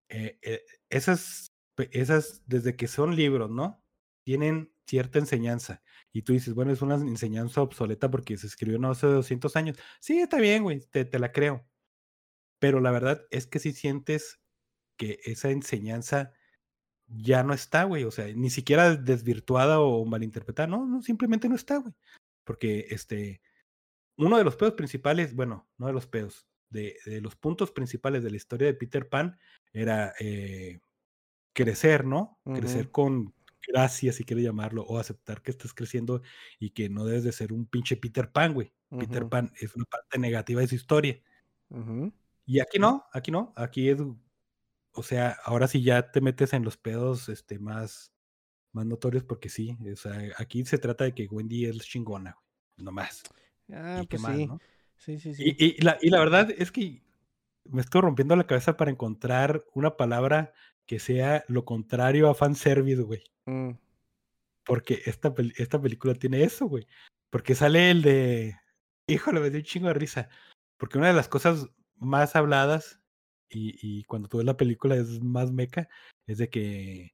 eh, eh, esas, esas, desde que son libros, ¿no? Tienen cierta enseñanza. Y tú dices, bueno, es una enseñanza obsoleta porque se escribió no hace 200 años. Sí, está bien, güey, te, te la creo. Pero la verdad es que si sientes que esa enseñanza ya no está, güey. O sea, ni siquiera desvirtuada o malinterpretada. No, no, simplemente no está, güey. Porque este, uno de los pedos principales, bueno, no de los pedos, de, de los puntos principales de la historia de Peter Pan era eh, crecer, ¿no? Crecer con gracia, si quieres llamarlo, o aceptar que estás creciendo y que no debes de ser un pinche Peter Pan, güey. Peter Pan es una parte negativa de su historia. Y aquí no, aquí no, aquí es, o sea, ahora sí ya te metes en los pedos este, más, más notorios porque sí, o sea, aquí se trata de que Wendy es chingona, güey, no más. Ah, ¿Y qué pues más, sí. no? Sí, sí, sí. Y, y la, y la verdad es que me estoy rompiendo la cabeza para encontrar una palabra que sea lo contrario a fanservice, güey. Mm, Porque esta, esta película tiene eso, güey. Porque sale el de. Híjole, me dio un chingo de risa. Porque una de las cosas más habladas, y, y cuando tú ves la película es más meca, es de que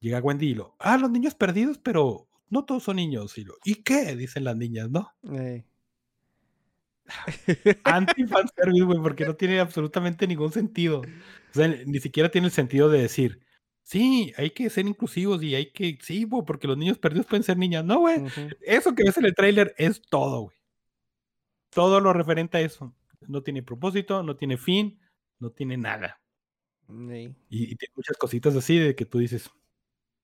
llega Wendy y lo. Ah, los niños perdidos, pero no todos son niños. Y lo. ¿Y qué? Dicen las niñas, ¿no? Anti-fanservice, güey, porque no tiene absolutamente ningún sentido. O sea, ni siquiera tiene el sentido de decir. Sí, hay que ser inclusivos y hay que, sí, güey, porque los niños perdidos pueden ser niñas. No, güey, eso que ves en el tráiler es todo, güey. Todo lo referente a eso. No tiene propósito, no tiene fin, no tiene nada. Y, y tiene muchas cositas así de que tú dices,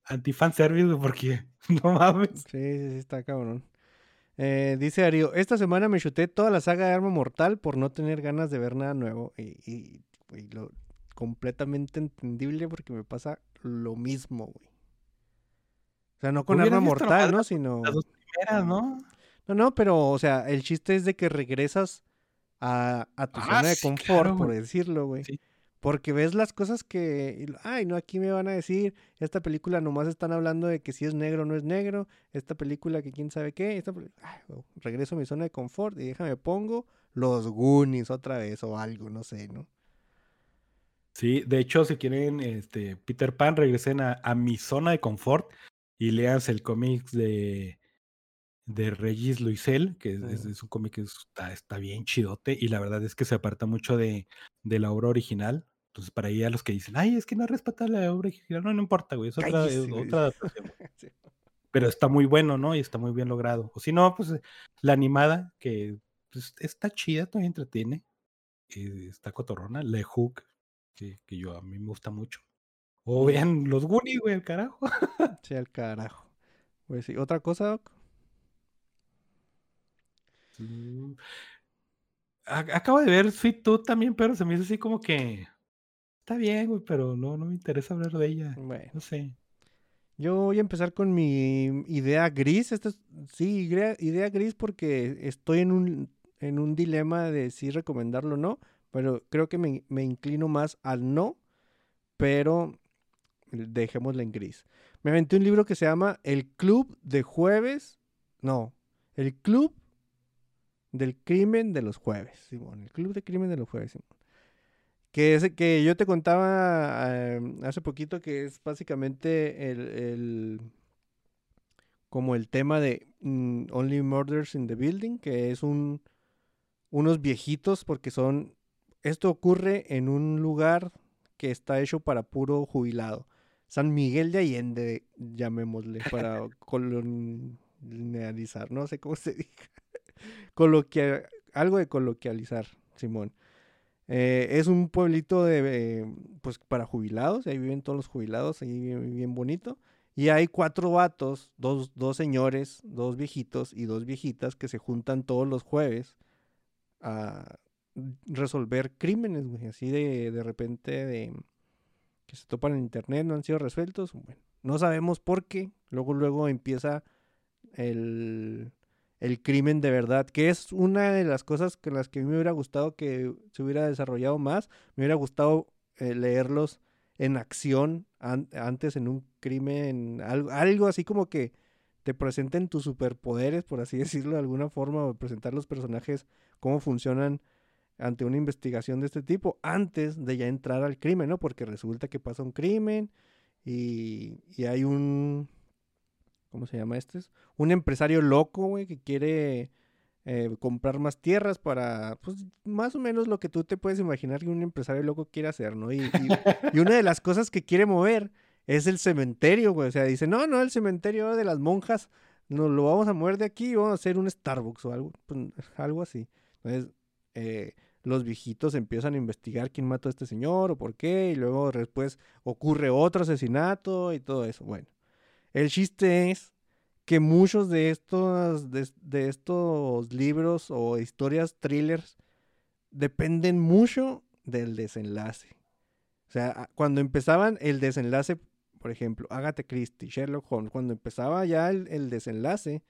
anti-fanservice, güey, porque no mames. Sí, sí, sí, está cabrón. Eh, dice Darío, esta semana me chuté toda la saga de Arma Mortal por no tener ganas de ver nada nuevo. Y, y, lo completamente entendible porque me pasa lo mismo, güey. O sea, no con Arma Mortal, ¿no? Sino... Las dos primeras, ¿no? No, no, pero, o sea, el chiste es de que regresas a, a tu Ah, zona de sí, confort, claro, por decirlo, güey. Sí. Porque ves las cosas que, ay, no, aquí me van a decir, esta película nomás están hablando de que si es negro o no es negro, esta película que quién sabe qué, esta, ay, regreso a mi zona de confort y déjame pongo los Goonies otra vez o algo, no sé, ¿no? Sí, de hecho, si quieren este, Peter Pan, regresen a, a mi zona de confort y leanse el cómic de, de Regis Luisel, que es, es- es un cómic que está, está bien chidote y la verdad es que se aparta mucho de, de la obra original. Entonces, para ahí a los que dicen, ay, es que no respeta la obra original, no, no importa, güey, es otra, es güey. otra adaptación. Sí. Pero está muy bueno, ¿no? Y está muy bien logrado. O si no, pues eh, la animada, que pues, está chida, todavía entretiene, eh, está cotorrona, Le Hook, que, que yo a mí me gusta mucho. O vean los Goonies, güey, el carajo. Sí, al carajo. Pues sí, otra cosa, Doc? Mm. Acabo de ver Sweet Tooth también, pero se me hizo así como que está bien, güey, pero no, no me interesa hablar de ella. Bueno. No sé. Yo voy a empezar con mi idea gris. Esta es, sí, idea, idea gris porque estoy en un, en un dilema de si recomendarlo o no, pero creo que me, me inclino más al no, pero dejémosla en gris. Me aventé un libro que se llama El Club de Jueves, no, El Club del Crimen de los Jueves, Simón, el Club de Crimen de los Jueves, Simón. Que, es, que yo te contaba eh, hace poquito que es básicamente el, el- como el tema de mm, Only Murders in the Building, que es un unos viejitos porque son esto ocurre en un lugar que está hecho para puro jubilado. San Miguel de Allende, llamémosle, para colonializar, no sé cómo se diga. Algo de coloquializar, Simón. Eh, es un pueblito de, eh, pues para jubilados, ahí viven todos los jubilados, ahí bien, bonito. Y hay cuatro vatos, dos, dos señores, dos viejitos y dos viejitas que se juntan todos los jueves a resolver crímenes, güey, así de, de repente de que se topan en internet, no han sido resueltos. Bueno, no sabemos por qué. Luego, luego empieza el, el crimen de verdad, que es una de las cosas con las que me hubiera gustado que se hubiera desarrollado más. Me hubiera gustado eh, leerlos en acción an- antes en un crimen, algo, algo así como que te presenten tus superpoderes, por así decirlo de alguna forma, o presentar los personajes, cómo funcionan ante una investigación de este tipo, antes de ya entrar al crimen, ¿no? Porque resulta que pasa un crimen y, y hay un, ¿cómo se llama este? Un empresario loco, güey, que quiere eh, comprar más tierras para, pues, más o menos lo que tú te puedes imaginar que un empresario loco quiere hacer, ¿no? Y, y- una de las cosas que quiere mover es el cementerio, güey. O sea, dice, no, no, el cementerio de las monjas, nos lo vamos a mover de aquí y vamos a hacer un Starbucks o algo, pues, algo así. Entonces, eh, los viejitos empiezan a investigar quién mató a este señor o por qué, y luego después ocurre otro asesinato y todo eso. Bueno, el chiste es que muchos de estos, de, estos libros o historias thrillers dependen mucho del desenlace. O sea, cuando empezaban el desenlace, por ejemplo, Agatha Christie, Sherlock Holmes, cuando empezaba ya el, el desenlace,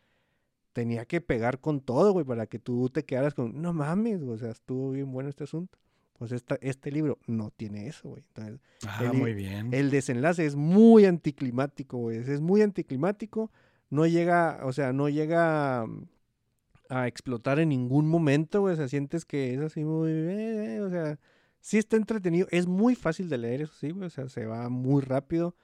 tenía que pegar con todo, güey, para que tú te quedaras con, no mames, o sea, estuvo bien bueno este asunto. Pues esta, este libro no tiene eso, güey. Entonces, Ah, El- muy bien. el desenlace es muy anticlimático, güey. Es muy anticlimático. No llega, o sea, no llega mm, a explotar en ningún momento, güey. O sea, sientes que es así muy, eh, eh, o sea, sí está entretenido. Es muy fácil de leer, eso sí, güey. O sea, se va muy rápido.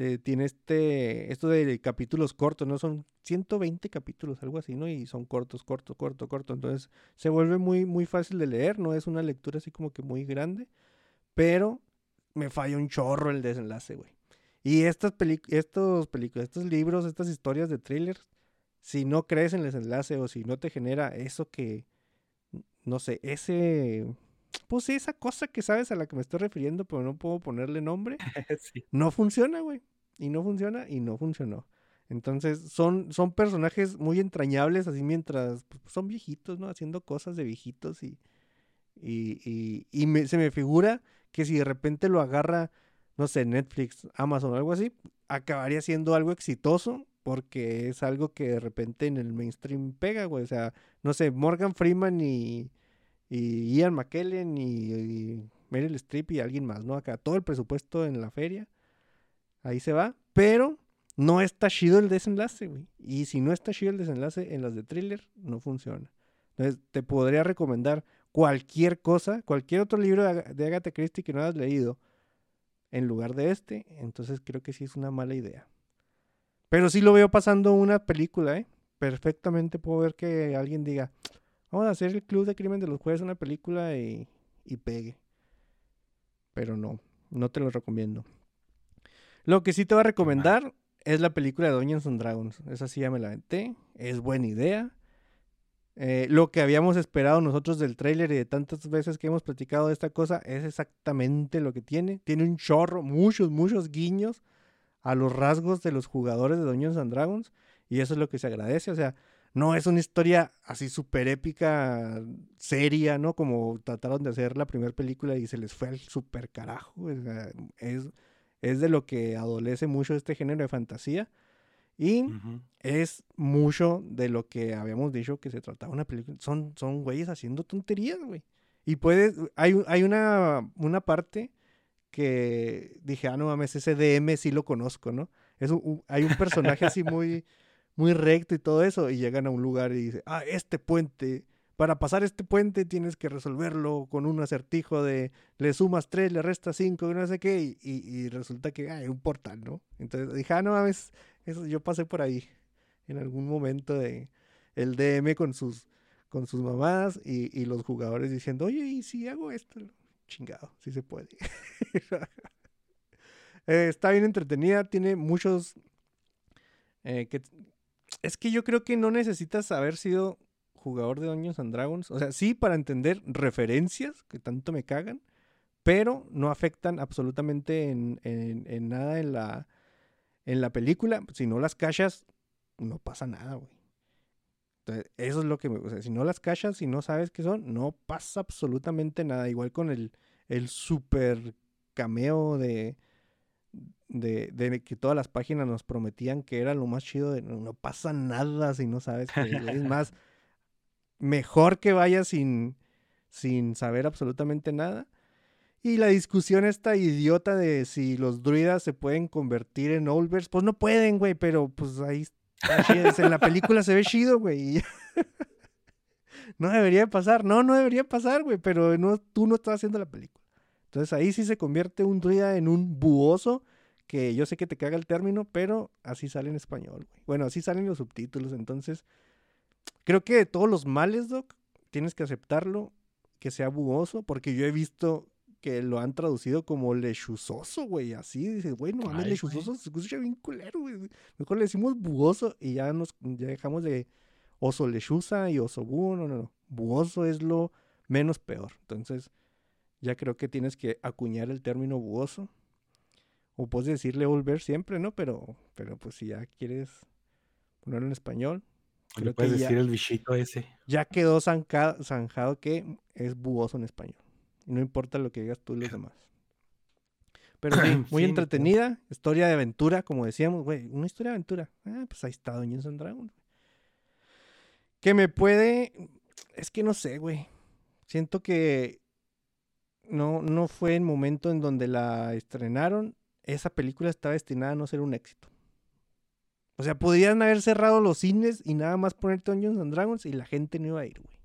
Eh, tiene este, esto de capítulos cortos, ¿no? Son 120 capítulos, algo así, ¿no? Y son cortos, cortos, corto, corto. Entonces, se vuelve muy, muy fácil de leer. No es una lectura así como que muy grande. Pero me falla un chorro el desenlace, güey. Y estas estos películas, estos libros, estas historias de thrillers, si no crees en el desenlace o si no te genera eso que, no sé, ese, pues esa cosa que sabes a la que me estoy refiriendo, pero no puedo ponerle nombre, Sí. no funciona, güey. Y no funciona y no funcionó. Entonces son, son personajes muy entrañables, así mientras pues, son viejitos, ¿no? Haciendo cosas de viejitos y, y, y, y me- se me figura que si de repente lo agarra, no sé, Netflix, Amazon algo así, acabaría siendo algo exitoso porque es algo que de repente en el mainstream pega, güey. O sea, no sé, Morgan Freeman y, y Ian McKellen y, Meryl Streep y alguien más, ¿no? Acá todo el presupuesto en la feria, ahí se va, pero no está chido el desenlace, güey. Y si no está chido el desenlace en las de thriller, no funciona. Entonces, te podría recomendar cualquier cosa, cualquier otro libro de, de Agatha Christie que no hayas leído en lugar de este, entonces creo que sí es una mala idea. Pero sí lo veo pasando una película, ¿eh? Perfectamente puedo ver que alguien diga, vamos a hacer el Club de Crimen de los Jueves una película y, y pegue. Pero no, no te lo recomiendo. Lo que sí te voy a recomendar es la película de Dungeons and Dragons. Esa sí ya me la aventé. Es buena idea. Eh, lo que habíamos esperado nosotros del tráiler y de tantas veces que hemos platicado de esta cosa es exactamente lo que tiene. Tiene un chorro, muchos, muchos guiños a los rasgos de los jugadores de Dungeons and Dragons. Y eso es lo que se agradece. O sea, no es una historia así súper épica, seria, ¿no? Como trataron de hacer la primera película y se les fue al súper carajo. es, es de lo que adolece mucho este género de fantasía. Y es mucho de lo que habíamos dicho que se trataba una película. Son, son güeyes haciendo tonterías, güey. Y puedes, hay, hay una, una parte que dije, ah, no mames, ese DM sí lo conozco, ¿no? Es un- un- hay un personaje así muy, muy recto y todo eso, y llegan a un lugar y dice, ah, este puente, para pasar este puente tienes que resolverlo con un acertijo de le sumas 3, le restas 5, no sé qué, y, y- resulta que ah, hay un portal, ¿no? Entonces dije, ah, no mames, eso yo pasé por ahí en algún momento de el DM con sus con sus mamás y, y los jugadores diciendo, oye, ¿y si hago esto? Chingado, sí se puede. Eh, está bien entretenida, tiene muchos... eh, es que yo creo que no necesitas haber sido jugador de Dungeons and Dragons. O sea, sí para entender referencias que tanto me cagan, pero no afectan absolutamente en, en- nada en la, En la película, si no las cachas, no pasa nada, güey. Entonces, eso es lo que me... Sea, si no las cachas, si no sabes qué son, no pasa absolutamente nada. Igual con el, el super cameo de, de, de que todas las páginas nos prometían que era lo más chido. De, no, pasa nada si no sabes qué es. más, mejor que vayas sin, sin saber absolutamente nada. Y la discusión esta idiota de si los druidas se pueden convertir en Olvers, pues no pueden, güey, pero pues ahí está. En la película se ve chido, güey. no debería de pasar, no, no debería pasar, güey, pero no, tú no estás haciendo la película. Entonces ahí sí se convierte un druida en un buoso, que yo sé que te caga el término, pero así sale en español, güey. Bueno, así salen los subtítulos, entonces creo que de todos los males, Doc, tienes que aceptarlo, que sea buoso, porque yo he visto que lo han traducido como lechuzoso, güey, así, dices, güey, no mames, lechuzoso se escucha bien culero, güey. Mejor le decimos buoso y ya nos ya dejamos de oso lechuza y oso búho, no, no, no. Buoso es lo menos peor. Entonces, ya creo que tienes que acuñar el término buoso. O puedes decirle volver siempre, ¿no? Pero, pero pues si ya quieres ponerlo en español, Le creo puedes que ya- decir el bichito ese. ya quedó zanca- zanjado que es buoso en español. Y no importa lo que digas tú y los demás. Pero sí, muy Sí, no, entretenida, historia de aventura, como decíamos, güey, una historia de aventura. Ah, pues ahí está Dungeons and Dragons. Que me puede, es que no sé, güey. Siento que no, no fue el momento en donde la estrenaron. Esa película estaba destinada a no ser un éxito. O sea, podrían haber cerrado los cines y nada más poner Dungeons and Dragons y la gente no iba a ir, güey.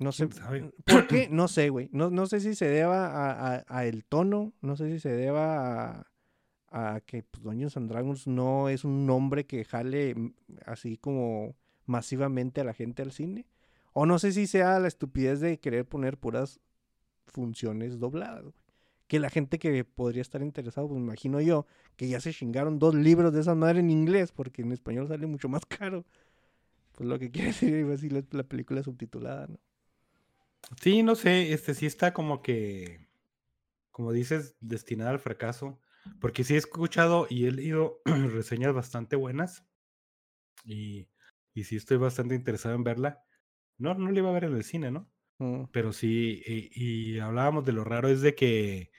No sé. ¿Por qué? No sé, güey. No, no sé si se deba a, a- a el tono. No sé si se deba a, a que pues, Dungeons and Dragons no es un nombre que jale mm, así como masivamente a la gente al cine. O no sé si sea la estupidez de querer poner puras funciones dobladas, güey. Que la gente que podría estar interesado, pues me imagino yo, que ya se chingaron dos libros de esa madre en inglés, porque en español sale mucho más caro. Pues lo que quiere decir, decir la, la película subtitulada, ¿no? Sí, no sé, este sí está como que, como dices, destinada al fracaso. Porque sí he escuchado y he leído reseñas bastante buenas. Y, y sí estoy bastante interesado en verla. No, no la iba a ver en el cine, ¿no? Mm, Pero sí, y, y hablábamos de lo raro es de que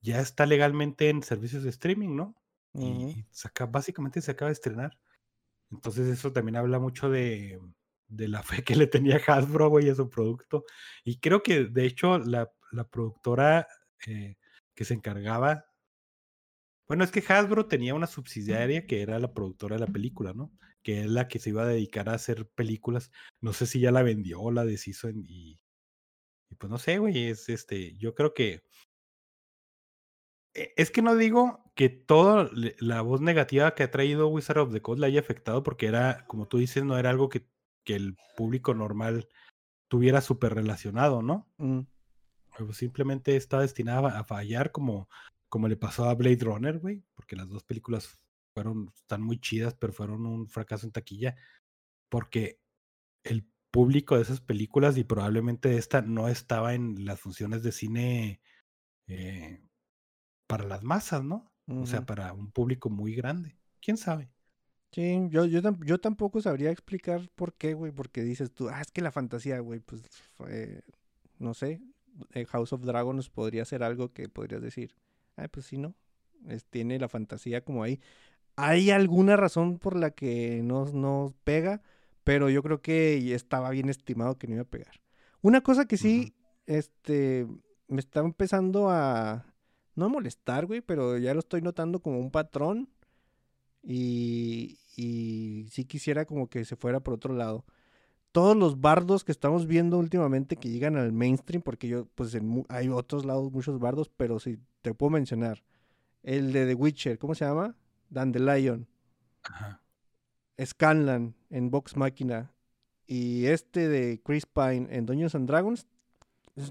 ya está legalmente en servicios de streaming, ¿no? Y, se acaba- básicamente se acaba de estrenar. Entonces eso también habla mucho de, de la fe que le tenía Hasbro, güey, a su producto. Y creo que, de hecho, la, la productora eh, que se encargaba... Bueno, es que Hasbro tenía una subsidiaria que era la productora de la película, ¿no? Que es la que se iba a dedicar a hacer películas. No sé si ya la vendió o la deshizo en- y, y pues no sé, güey, es este, yo creo que e- es que no digo que toda la voz negativa que ha traído Wizard of the Coast la haya afectado porque era, como tú dices, no era algo que, que el público normal tuviera súper relacionado, ¿no? Mm, Pero simplemente está destinada a fallar como, como le pasó a Blade Runner, güey, porque las dos películas fueron, están muy chidas, pero fueron un fracaso en taquilla, porque el público de esas películas y probablemente esta no estaba en las funciones de cine eh, para las masas, ¿no? O sea, para un público muy grande. ¿Quién sabe? Sí, yo, yo, yo tampoco sabría explicar por qué, güey, porque dices tú, ah, es que la fantasía, güey, pues, fue- no sé, eh, House of Dragons podría ser algo que podrías decir, ah, pues sí, ¿no? Es- tiene la fantasía como ahí. Hay alguna razón por la que no, no pega, pero yo creo que estaba bien estimado que no iba a pegar. Una cosa que sí, este, me está empezando a, no a molestar, güey, pero ya lo estoy notando como un patrón. Y, y sí quisiera como que se fuera por otro lado. Todos los bardos que estamos viendo últimamente que llegan al mainstream, porque yo, pues en hay otros lados muchos bardos, pero sí te puedo mencionar. El de The Witcher, ¿cómo se llama? Dandelion. Ajá. Scanlan en Vox Máquina. Y este de Chris Pine en Dungeons and Dragons.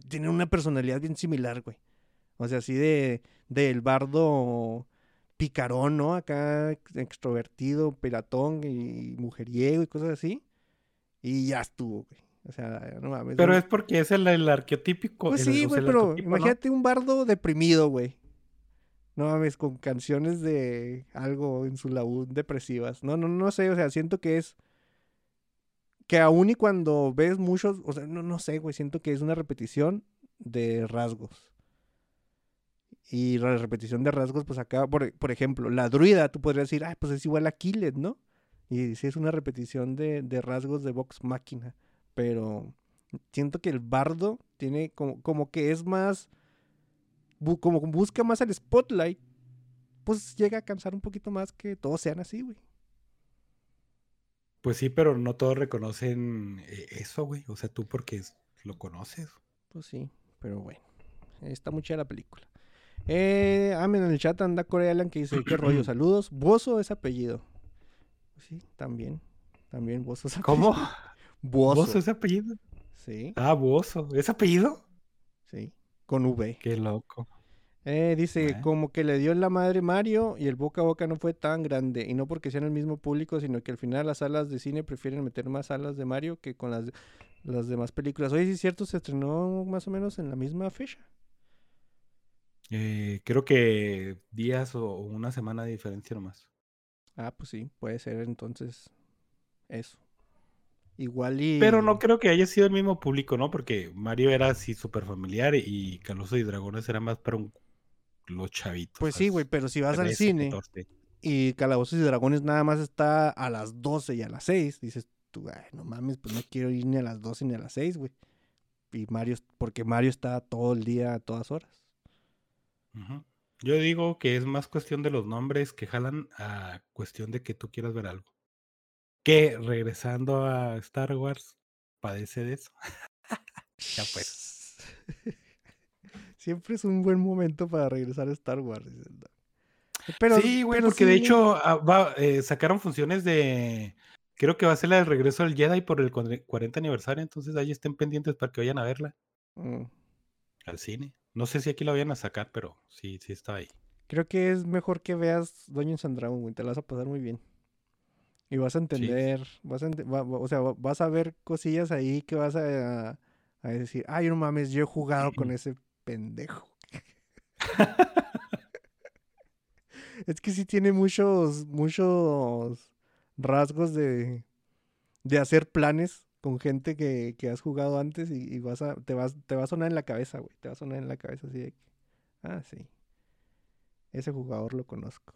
Tienen una personalidad bien similar, güey. O sea, así de del bardo picarón, ¿no? Acá ex- extrovertido, pelatón y mujeriego y cosas así. Y ya estuvo, güey. O sea, no mames. Pero es porque es el, el arqueotípico. Pues el- sí, güey, pero arquetipo, ¿no? imagínate un bardo deprimido, güey. No mames, con canciones de algo en su laúd depresivas. No, no, no sé, o sea, siento que es. Que aún y cuando ves muchos, o sea, no, no sé, güey, siento que es una repetición de rasgos. Y la repetición de rasgos, pues acá, por, por ejemplo, la druida, tú podrías decir, ah, pues es igual a Killet, ¿no? Y sí es una repetición de, de rasgos de Vox Máquina. Pero siento que el bardo tiene como, como que es más. Bu- como busca más el spotlight. Pues llega a cansar un poquito más que todos sean así, güey. Pues sí, pero no todos reconocen eh, eso, güey. O sea, tú porque lo conoces. Pues sí, pero bueno. Está muy chida la película. Eh, Amen en el chat anda Corey Allen que dice, qué rollo, saludos. Bozo es apellido. Sí, también. También Bozo es apellido. ¿Cómo? Bozo. ¿Bozo es apellido? Sí, Ah, Bozo. ¿Es apellido? sí. Con V. Qué loco. Eh, dice, como que le dio en la madre Mario y el boca a boca no fue tan grande. Y no porque sean el mismo público, sino que al final las salas de cine prefieren meter más salas de Mario que con las, las demás películas. Oye, sí es cierto, se estrenó más o menos en la misma fecha. Eh, creo que días o o una semana de diferencia nomás. Ah, pues sí, puede ser entonces eso. Igual y... Pero no creo que haya sido el mismo público, ¿no? Porque Mario era así súper familiar y Calostos y Dragones era más para un- los chavitos. Pues sí, güey, pero si vas al 13, cine 14. y Calabozos y Dragones nada más está a las 12 y a las 6, dices tú, "Ay, no mames, pues no quiero ir ni a las 12 ni a las 6, güey. Y Mario, porque Mario está todo el día, a todas horas. Yo digo que es más cuestión de los nombres que jalan a cuestión de que tú quieras ver algo. Que regresando a Star Wars, padece de eso. Ya pues. Siempre es un buen momento para regresar a Star Wars. "No". Pero, sí, güey, porque de hecho ah, va, eh, sacaron funciones de. Creo que va a ser la del regreso del Jedi por el cuadre- 40 aniversario, entonces ahí estén pendientes para que vayan a verla mm, al cine. No sé si aquí la vayan a sacar, pero sí, sí está ahí. creo que es mejor que veas Dungeons and Dragons, güey. Te la vas a pasar muy bien. Y vas a entender, vas a ente- va- va- o sea, va- vas a ver cosillas ahí que vas a, a decir, ay, no mames, yo he jugado con ese pendejo. es que sí tiene muchos, muchos rasgos de, de hacer planes con gente que, que has jugado antes y, y vas a, te vas, te va a sonar en la cabeza, güey. Te va a sonar en la cabeza así de que, ah, sí. Ese jugador lo conozco.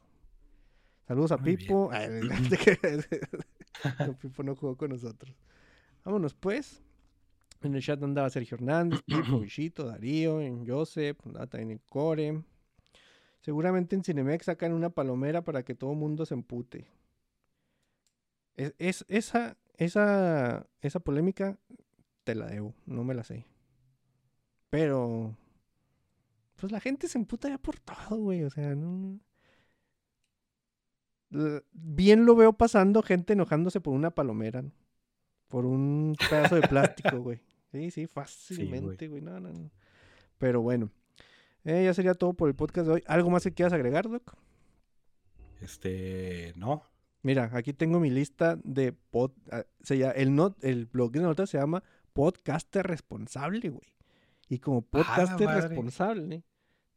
Saludos a Muy. Pipo. Ay, no Pipo no jugó con nosotros. Vámonos pues. En el chat andaba Sergio Hernández, Pipo, Bichito, Darío, en Joseph, andaba también en Core. Seguramente en Cinemex sacan una palomera para que todo el mundo se empute. Es, es- esa, esa, esa polémica te la debo, no me la sé. Pero, pues la gente se emputa ya por todo, güey. O sea, no. Bien lo veo pasando gente enojándose por una palomera, ¿no? Por un pedazo de plástico, güey. Sí, sí, fácilmente, güey. No, no, no. Pero bueno. Eh, ya sería todo por el podcast de hoy. ¿Algo más que quieras agregar, Doc? Este, no. Mira, aquí tengo mi lista de pod, ah, se llama- el not, el blog de notas se llama Podcaster Responsable, güey. Y como podcaster responsable,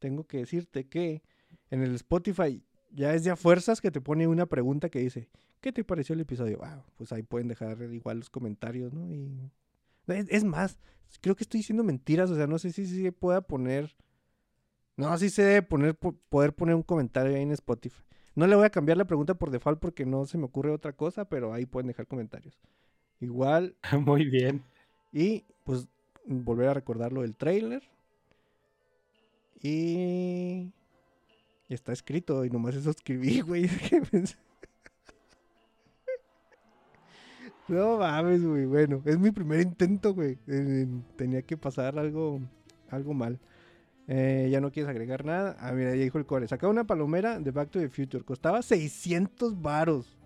tengo que decirte que en el Spotify ya es de a fuerzas que te pone una pregunta que dice, ¿qué te pareció el episodio? Ah, pues ahí pueden dejar igual los comentarios, ¿no? Y es, es más, creo que estoy diciendo mentiras, o sea, no sé si se pueda poner no, sí se debe poner, po- poder poner un comentario ahí en Spotify. No le voy a cambiar la pregunta por default porque no se me ocurre otra cosa, pero ahí pueden dejar comentarios. Igual, Muy bien. y pues volver a recordar lo del trailer. Y... y está escrito y nomás eso escribí, güey. pensé- no mames, güey. Bueno, es mi primer intento, güey. Tenía que pasar algo, algo mal. Eh, ya no quieres agregar nada. Ah, mira, ya dijo el core. Sacaba una palomera de Back to the Future. Costaba 600 varos.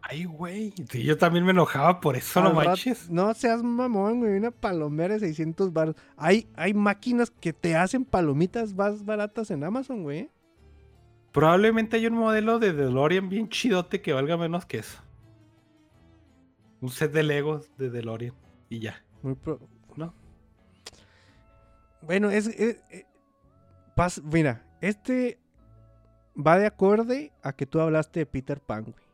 Ay, güey. Sí, yo también me enojaba por eso, no Al manches. No seas mamón, güey. Una palomera de 600 baros. Hay, hay máquinas que te hacen palomitas más baratas en Amazon, güey. Probablemente hay un modelo de DeLorean bien chidote que valga menos que eso. Un set de Legos de DeLorean. Y ya. Muy pro- ¿No? Bueno, es... eh, Mira, este... va de acorde a que tú hablaste de Peter Pan, güey.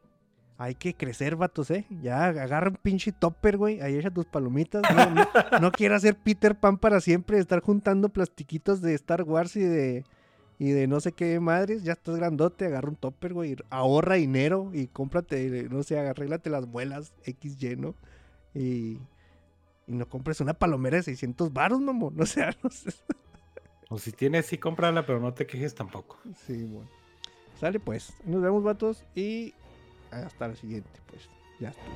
Hay que crecer, vatos, ¿eh? Ya agarra un pinche topper, güey. Ahí echa tus palomitas. No, no, no quieras ser Peter Pan para siempre. Estar juntando plastiquitos de Star Wars y de, y de no sé qué madres. Ya estás grandote. Agarra un topper, güey. Ahorra dinero y cómprate, no sé, arréglate las muelas X lleno. Y, y no compres una palomera de 600 baros, mamón. O sea, no sé. O si tienes, sí, cómprala, pero no te quejes tampoco. Sí, bueno. Sale pues. Nos vemos, vatos. Y hasta la siguiente, pues. Ya estuvo.